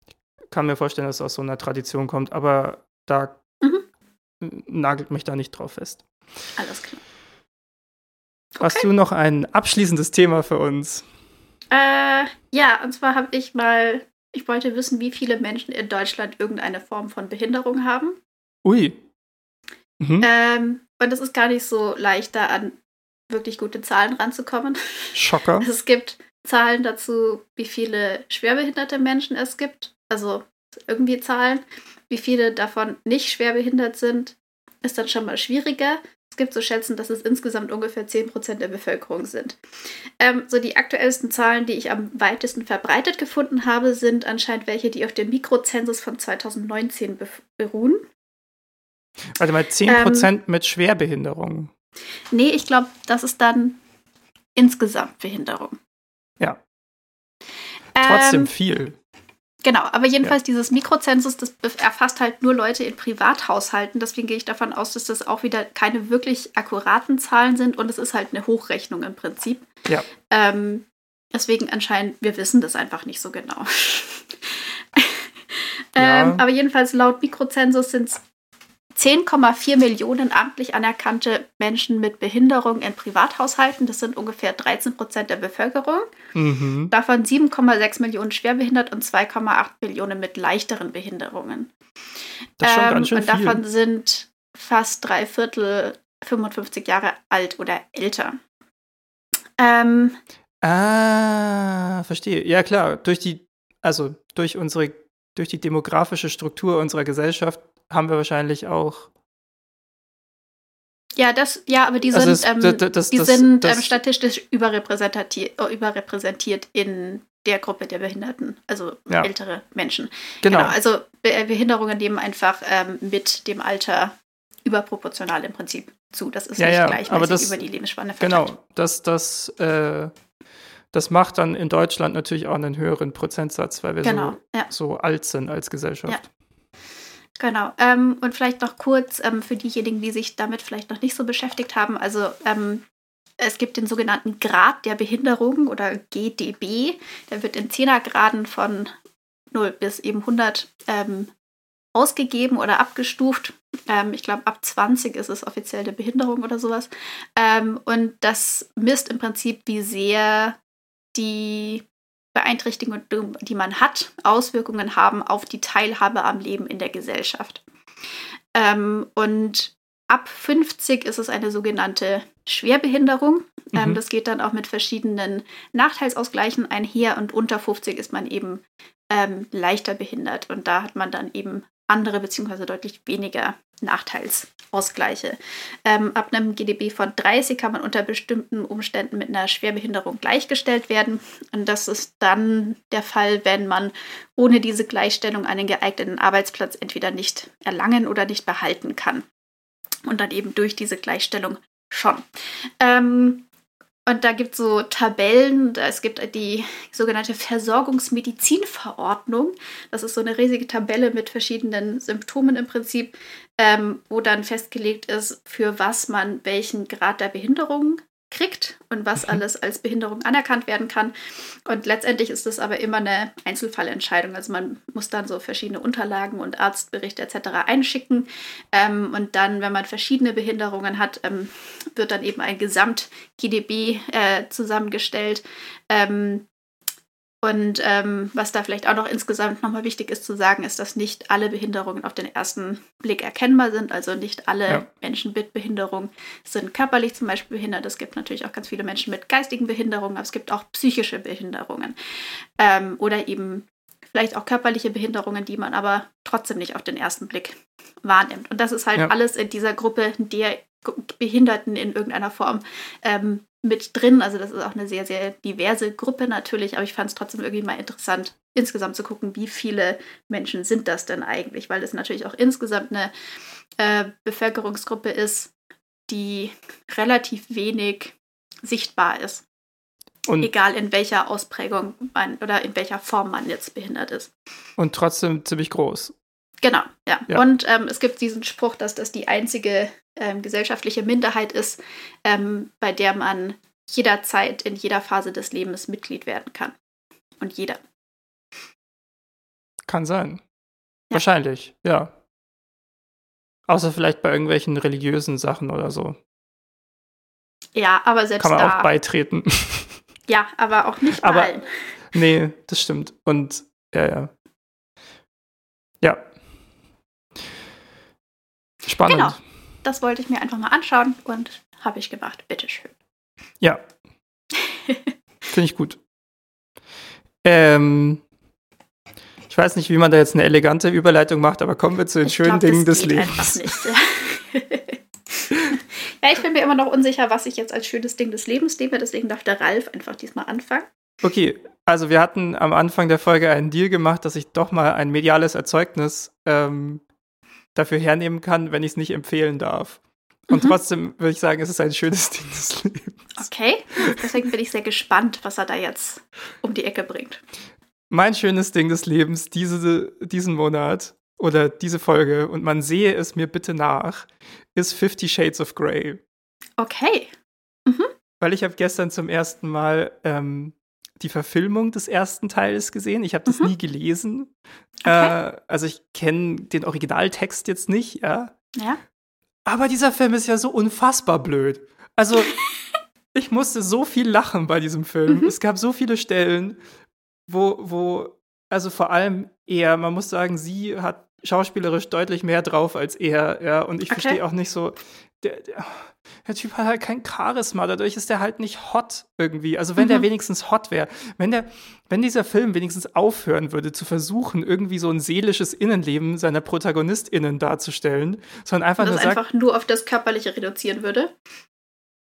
Ich kann mir vorstellen, dass es aus so einer Tradition kommt, aber da mhm. nagelt mich da nicht drauf fest. Alles klar. Okay. Hast du noch ein abschließendes Thema für uns? Äh, ja, und zwar habe ich mal, ich wollte wissen, wie viele Menschen in Deutschland irgendeine Form von Behinderung haben. Ui. Mhm. Ähm, und es ist gar nicht so leicht, da an wirklich gute Zahlen ranzukommen. Schocker. Es gibt Zahlen dazu, wie viele schwerbehinderte Menschen es gibt. Also irgendwie Zahlen. Wie viele davon nicht schwerbehindert sind, ist dann schon mal schwieriger. Es gibt so Schätzen, dass es insgesamt ungefähr 10% der Bevölkerung sind. Ähm, so die aktuellsten Zahlen, die ich am weitesten verbreitet gefunden habe, sind anscheinend welche, die auf dem Mikrozensus von 2019 beruhen. Warte mal, 10% ähm, mit Schwerbehinderung. Nee, ich glaube, das ist dann insgesamt Behinderung. Ja. Trotzdem ähm, viel. Genau, aber jedenfalls ja. dieses Mikrozensus, das erfasst halt nur Leute in Privathaushalten. Deswegen gehe ich davon aus, dass das auch wieder keine wirklich akkuraten Zahlen sind und es ist halt eine Hochrechnung im Prinzip. Ja. Ähm, deswegen anscheinend, wir wissen das einfach nicht so genau. ja. ähm, aber jedenfalls laut Mikrozensus sind es 10,4 Millionen amtlich anerkannte Menschen mit Behinderung in Privathaushalten. Das sind ungefähr 13 Prozent der Bevölkerung. Mhm. Davon 7,6 Millionen schwerbehindert und 2,8 Millionen mit leichteren Behinderungen. Das ist schon ähm, ganz schön und davon viel. sind fast drei Viertel 55 Jahre alt oder älter. Ähm, ah, verstehe. Ja, klar. Durch die, also durch unsere, durch die demografische Struktur unserer Gesellschaft haben wir wahrscheinlich auch. Ja, das, ja, aber die also sind, ähm, das, das, die das, sind ähm, statistisch überrepräsentiert, äh, überrepräsentiert in der Gruppe der Behinderten, also ja. ältere Menschen. Genau. genau also Be Behinderungen nehmen einfach ähm, mit dem Alter überproportional im Prinzip zu. Das ist ja, nicht ja, gleichmäßig über die Lebensspanne verteilt. Genau, das, das, äh, das macht dann in Deutschland natürlich auch einen höheren Prozentsatz, weil wir genau, so, so alt sind als Gesellschaft. Genau. Ähm, und vielleicht noch kurz ähm, für diejenigen, die sich damit vielleicht noch nicht so beschäftigt haben. Also ähm, es gibt den sogenannten Grad der Behinderung oder GDB. Der wird in Zehnergraden von 0 bis eben 100 ähm, ausgegeben oder abgestuft. Ähm, ich glaube, ab 20 ist es offiziell eine Behinderung oder sowas. Ähm, und das misst im Prinzip, wie sehr die Beeinträchtigungen, die man hat, Auswirkungen haben auf die Teilhabe am Leben in der Gesellschaft. Ähm, und ab 50 ist es eine sogenannte Schwerbehinderung. Ähm, mhm. das geht dann auch mit verschiedenen Nachteilsausgleichen einher und unter 50 ist man eben ähm, leichter behindert und da hat man dann eben andere beziehungsweise deutlich weniger Nachteilsausgleiche. Ähm, ab einem GDB von 30 kann man unter bestimmten Umständen mit einer Schwerbehinderung gleichgestellt werden. Und das ist dann der Fall, wenn man ohne diese Gleichstellung einen geeigneten Arbeitsplatz entweder nicht erlangen oder nicht behalten kann. Und dann eben durch diese Gleichstellung schon. Ähm, und da gibt es so Tabellen, es gibt die sogenannte Versorgungsmedizinverordnung. Das ist so eine riesige Tabelle mit verschiedenen Symptomen im Prinzip, ähm, wo dann festgelegt ist, für was man welchen Grad der Behinderung kriegt und was mhm. alles als Behinderung anerkannt werden kann. Und letztendlich ist das aber immer eine Einzelfallentscheidung. Also man muss dann so verschiedene Unterlagen und Arztberichte etc. einschicken. Ähm, und dann, wenn man verschiedene Behinderungen hat, ähm, wird dann eben ein Gesamt-GDB äh, zusammengestellt. Ähm, Und ähm, was da vielleicht auch noch insgesamt nochmal wichtig ist zu sagen, ist, dass nicht alle Behinderungen auf den ersten Blick erkennbar sind. Also nicht alle ja. Menschen mit Behinderung sind körperlich zum Beispiel behindert. Es gibt natürlich auch ganz viele Menschen mit geistigen Behinderungen, aber es gibt auch psychische Behinderungen. Ähm, oder eben vielleicht auch körperliche Behinderungen, die man aber trotzdem nicht auf den ersten Blick wahrnimmt. Und das ist halt ja. alles in dieser Gruppe der Behinderten in irgendeiner Form ähm, mit drin. Also das ist auch eine sehr, sehr diverse Gruppe natürlich, aber ich fand es trotzdem irgendwie mal interessant, insgesamt zu gucken, wie viele Menschen sind das denn eigentlich, weil es natürlich auch insgesamt eine äh, Bevölkerungsgruppe ist, die relativ wenig sichtbar ist. Und Egal in welcher Ausprägung man oder in welcher Form man jetzt behindert ist. Und trotzdem ziemlich groß. Genau, ja. ja. Und ähm, es gibt diesen Spruch, dass das die einzige ähm, gesellschaftliche Minderheit ist, ähm, bei der man jederzeit in jeder Phase des Lebens Mitglied werden kann. Und jeder. Kann sein. Ja. Wahrscheinlich, ja. Außer vielleicht bei irgendwelchen religiösen Sachen oder so. Ja, aber selbst Kann man da, auch beitreten. Ja, aber auch nicht bei aber, allen. Nee, das stimmt. Und ja, ja. Ja. Spannend. Genau. Das wollte ich mir einfach mal anschauen und habe ich gemacht. Bitteschön. Ja. Finde ich gut. Ähm, ich weiß nicht, wie man da jetzt eine elegante Überleitung macht, aber kommen wir zu den ich schönen glaub, Dingen des Lebens. Ja, ich bin mir immer noch unsicher, was ich jetzt als schönes Ding des Lebens nehme, deswegen darf der Ralf einfach diesmal anfangen. Okay, also wir hatten am Anfang der Folge einen Deal gemacht, dass ich doch mal ein mediales Erzeugnis ähm, dafür hernehmen kann, wenn ich es nicht empfehlen darf. Und mhm. trotzdem würde ich sagen, es ist ein schönes Ding des Lebens. Okay, deswegen bin ich sehr gespannt, was er da jetzt um die Ecke bringt. Mein schönes Ding des Lebens diese, diesen Monat oder diese Folge, und man sehe es mir bitte nach, ist Fifty Shades of Grey. Okay. Mhm. Weil ich habe gestern zum ersten Mal ähm, die Verfilmung des ersten Teils gesehen. Ich habe das mhm. nie gelesen. Okay. Äh, also ich kenne den Originaltext jetzt nicht, ja. Ja. Aber dieser Film ist ja so unfassbar blöd. Also ich musste so viel lachen bei diesem Film. Mhm. Es gab so viele Stellen, wo, wo, also vor allem er, man muss sagen, sie hat schauspielerisch deutlich mehr drauf als er, ja. Und ich okay. verstehe auch nicht so, der, der, der, Typ hat halt kein Charisma, dadurch ist er halt nicht hot irgendwie. Also wenn mhm. der wenigstens hot wäre, wenn der, wenn dieser Film wenigstens aufhören würde, zu versuchen, irgendwie so ein seelisches Innenleben seiner ProtagonistInnen darzustellen, sondern einfach Und das nur sagt, einfach nur auf das Körperliche reduzieren würde.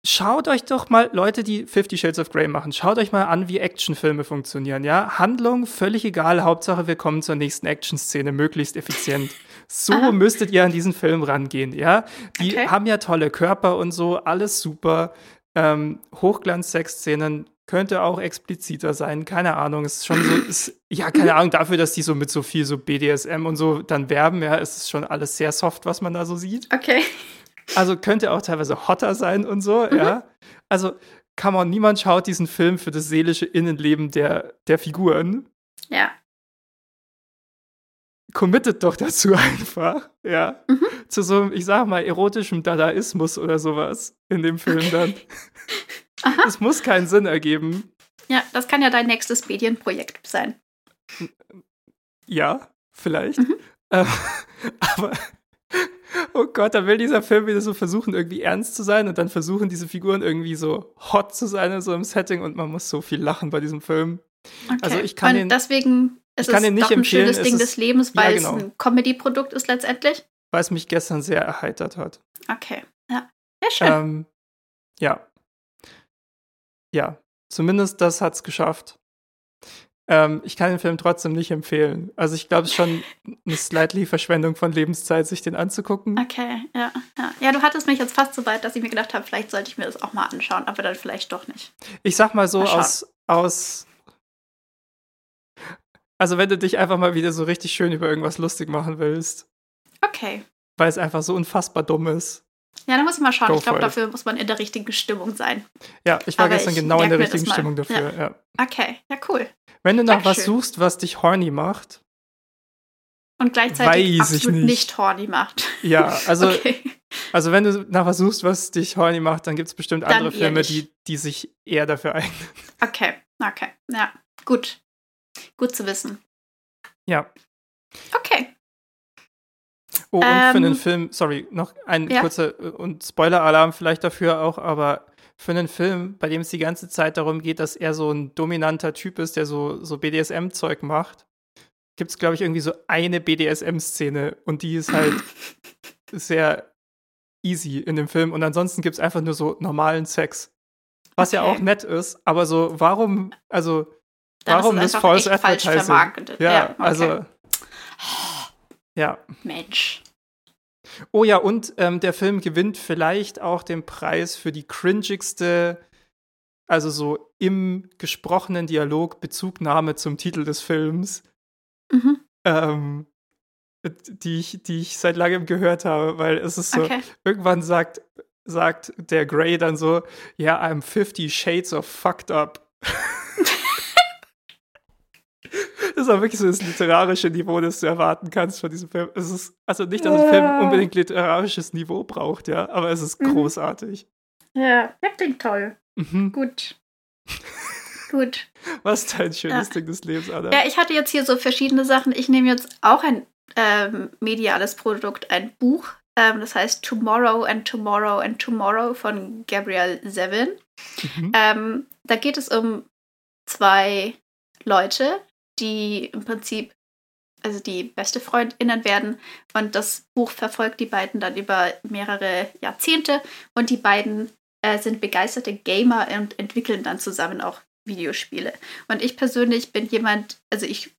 Schaut euch doch mal, Leute, die Fifty Shades of Grey machen, schaut euch mal an, wie Actionfilme funktionieren, ja? Handlung, völlig egal, Hauptsache wir kommen zur nächsten Actionszene, möglichst effizient. So Aha. müsstet ihr an diesen Film rangehen, ja? Die okay. haben ja tolle Körper und so, alles super. Ähm, Hochglanz-Sexszenen könnte auch expliziter sein, keine Ahnung. Es ist schon so, ist, ja, keine Ahnung, dafür, dass die so mit so viel so BDSM und so dann werben, ja, ist es schon alles sehr soft, was man da so sieht. Okay. Also könnte auch teilweise hotter sein und so, mhm. ja. Also, kann man, niemand schaut diesen Film für das seelische Innenleben der, der Figuren. Ja. Committet doch dazu einfach, ja. Mhm. Zu so einem, ich sag mal, erotischem Dadaismus oder sowas in dem Film dann. Es muss keinen Sinn ergeben. Ja, das kann ja dein nächstes Medienprojekt sein. Ja, vielleicht. Mhm. Ähm, aber Oh Gott, da will dieser Film wieder so versuchen, irgendwie ernst zu sein und dann versuchen diese Figuren irgendwie so hot zu sein in so einem Setting und man muss so viel lachen bei diesem Film. Okay. Also ich kann und den, deswegen ist es nicht doch ein schönes Ding ist, des Lebens, weil ja, genau. es ein Comedy-Produkt ist letztendlich. Weil es mich gestern sehr erheitert hat. Okay, ja. Sehr schön. Ähm, ja. Ja, zumindest das hat es geschafft. Ähm, ich kann den Film trotzdem nicht empfehlen. Also ich glaube, es ist schon eine slightly Verschwendung von Lebenszeit, sich den anzugucken. Okay, ja, ja. Ja, du hattest mich jetzt fast so weit, dass ich mir gedacht habe, vielleicht sollte ich mir das auch mal anschauen, aber dann vielleicht doch nicht. Ich sag mal so, mal aus, aus. Also wenn du dich einfach mal wieder so richtig schön über irgendwas lustig machen willst. Okay. Weil es einfach so unfassbar dumm ist. Ja, dann muss ich mal schauen. Go ich glaube, dafür muss man in der richtigen Stimmung sein. Ja, ich war Aber gestern ich genau in der richtigen Stimmung dafür. Ja. ja. Okay, ja, cool. Wenn du nach Dankeschön. was suchst, was dich horny macht. Und gleichzeitig absolut nicht. nicht. horny macht. Ja, also, okay. also wenn du nach was suchst, was dich horny macht, dann gibt es bestimmt dann andere Filme, die, die sich eher dafür eignen. Okay, okay, ja, gut. Gut zu wissen. Ja. Okay. Oh, und ähm, für einen Film, sorry, noch ein ja. kurzer äh, und Spoiler-Alarm vielleicht dafür auch, aber für einen Film, bei dem es die ganze Zeit darum geht, dass er so ein dominanter Typ ist, der so, so BDSM-Zeug macht, gibt es, glaube ich, irgendwie so eine BDSM-Szene und die ist halt sehr easy in dem Film und ansonsten gibt es einfach nur so normalen Sex. Was okay. ja auch nett ist, aber so, warum, also, Dann warum das False Advertising? Ja, ja okay. also. Ja. Mensch. Oh ja, und ähm, der Film gewinnt vielleicht auch den Preis für die cringigste, also so im gesprochenen Dialog Bezugnahme zum Titel des Films. Mhm. Ähm, die ich, die ich seit langem gehört habe, weil es ist so, okay. irgendwann sagt, sagt der Grey dann so, ja, yeah, I'm 50 Shades of fucked up. das ist auch wirklich so das literarische Niveau, das du erwarten kannst von diesem Film. Es ist, also nicht, dass ein Film unbedingt literarisches Niveau braucht, ja, aber es ist mhm. großartig. Ja, ja, klingt toll. Mhm. Gut. Gut. Was dein schönes ja. Ding des Lebens, Anna? Ja, ich hatte jetzt hier so verschiedene Sachen. Ich nehme jetzt auch ein ähm, mediales Produkt, ein Buch. Ähm, das heißt Tomorrow and Tomorrow and Tomorrow von Gabrielle Zevin. Mhm. Ähm, da geht es um zwei Leute, die im Prinzip also die beste Freundinnen werden. Und das Buch verfolgt die beiden dann über mehrere Jahrzehnte. Und die beiden äh, sind begeisterte Gamer und entwickeln dann zusammen auch Videospiele. Und ich persönlich bin jemand, also ich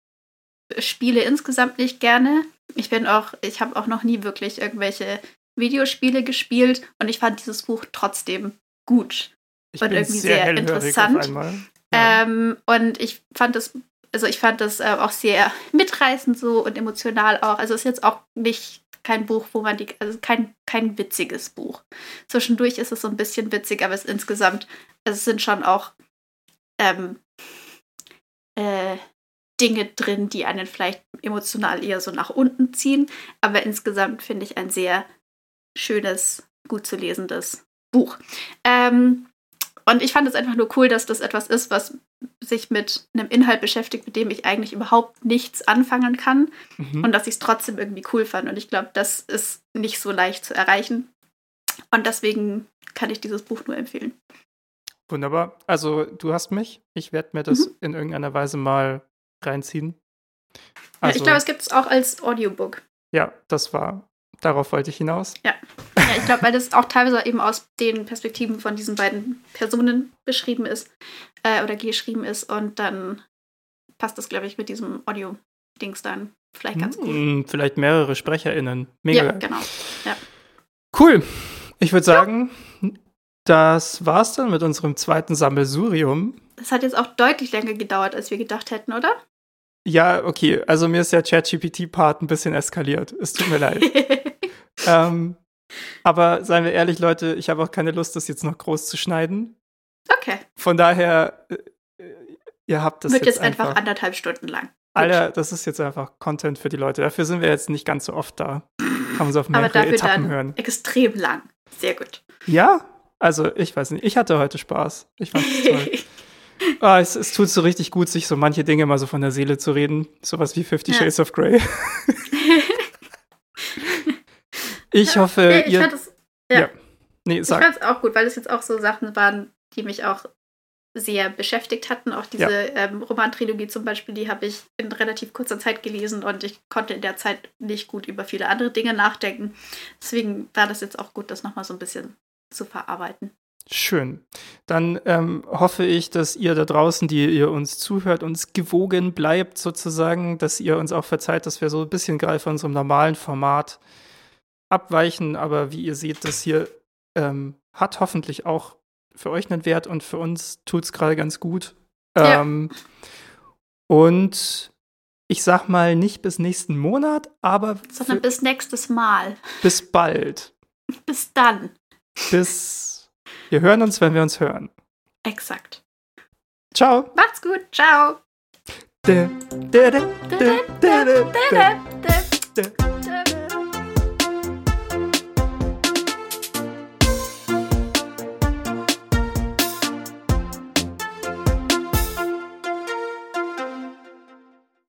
spiele insgesamt nicht gerne. Ich bin auch, ich habe auch noch nie wirklich irgendwelche Videospiele gespielt und ich fand dieses Buch trotzdem gut ich und irgendwie sehr, sehr interessant. Ja. Ähm, und ich fand das, also ich fand das äh, auch sehr mitreißend so und emotional auch. Also es ist jetzt auch nicht kein Buch, wo man die, also kein, kein witziges Buch. Zwischendurch ist es so ein bisschen witzig, aber es insgesamt, also es sind schon auch ähm, äh, Dinge drin, die einen vielleicht emotional eher so nach unten ziehen. Aber insgesamt finde ich ein sehr schönes, gut zu lesendes Buch. Ähm, und ich fand es einfach nur cool, dass das etwas ist, was sich mit einem Inhalt beschäftigt, mit dem ich eigentlich überhaupt nichts anfangen kann. Mhm. Und dass ich es trotzdem irgendwie cool fand. Und ich glaube, das ist nicht so leicht zu erreichen. Und deswegen kann ich dieses Buch nur empfehlen. Wunderbar. Also du hast mich. Ich werde mir das mhm. in irgendeiner Weise mal reinziehen. Also, ja, ich glaube, es gibt es auch als Audiobook. Ja, das war, darauf wollte ich hinaus. Ja, ja ich glaube, weil das auch teilweise eben aus den Perspektiven von diesen beiden Personen beschrieben ist äh, oder geschrieben ist und dann passt das, glaube ich, mit diesem Audio-Dings dann vielleicht ganz gut. Hm, vielleicht mehrere SprecherInnen. Mega. Ja, genau. Ja. Cool. Ich würde sagen, ja. das war's dann mit unserem zweiten Sammelsurium. Das hat jetzt auch deutlich länger gedauert, als wir gedacht hätten, oder? Ja, okay. Also mir ist der ChatGPT-Part ein bisschen eskaliert. Es tut mir leid. ähm, aber seien wir ehrlich, Leute, ich habe auch keine Lust, das jetzt noch groß zu schneiden. Okay. Von daher, äh, ihr habt das Wird jetzt, jetzt einfach, einfach anderthalb Stunden lang. Alter, das ist jetzt einfach Content für die Leute. Dafür sind wir jetzt nicht ganz so oft da. Kann man so auf mehrere Aber dafür Etappen dann hören. Extrem lang. Sehr gut. Ja, also ich weiß nicht. Ich hatte heute Spaß. Ich fand es toll. Ah, es, es, tut so richtig gut, sich so manche Dinge mal so von der Seele zu reden. Sowas wie Fifty ja. Shades of Grey. ich hoffe, ja, ich ihr. Das, ja. ja. Nee, sag. Ich fand es auch gut, weil es jetzt auch so Sachen waren, die mich auch sehr beschäftigt hatten. Auch diese ja. ähm, Romantrilogie zum Beispiel, die habe ich in relativ kurzer Zeit gelesen und ich konnte in der Zeit nicht gut über viele andere Dinge nachdenken. Deswegen war das jetzt auch gut, das nochmal so ein bisschen zu verarbeiten. Schön. Dann ähm, hoffe ich, dass ihr da draußen, die ihr uns zuhört, uns gewogen bleibt sozusagen, dass ihr uns auch verzeiht, dass wir so ein bisschen gerade von unserem normalen Format abweichen. Aber wie ihr seht, das hier ähm, hat hoffentlich auch für euch einen Wert und für uns tut es gerade ganz gut. Ja. Ähm, und ich sag mal nicht bis nächsten Monat, aber. Sondern bis nächstes Mal. Bis bald. Bis dann. Bis wir hören uns, wenn wir uns hören. Exakt. Ciao. Macht's gut. Ciao.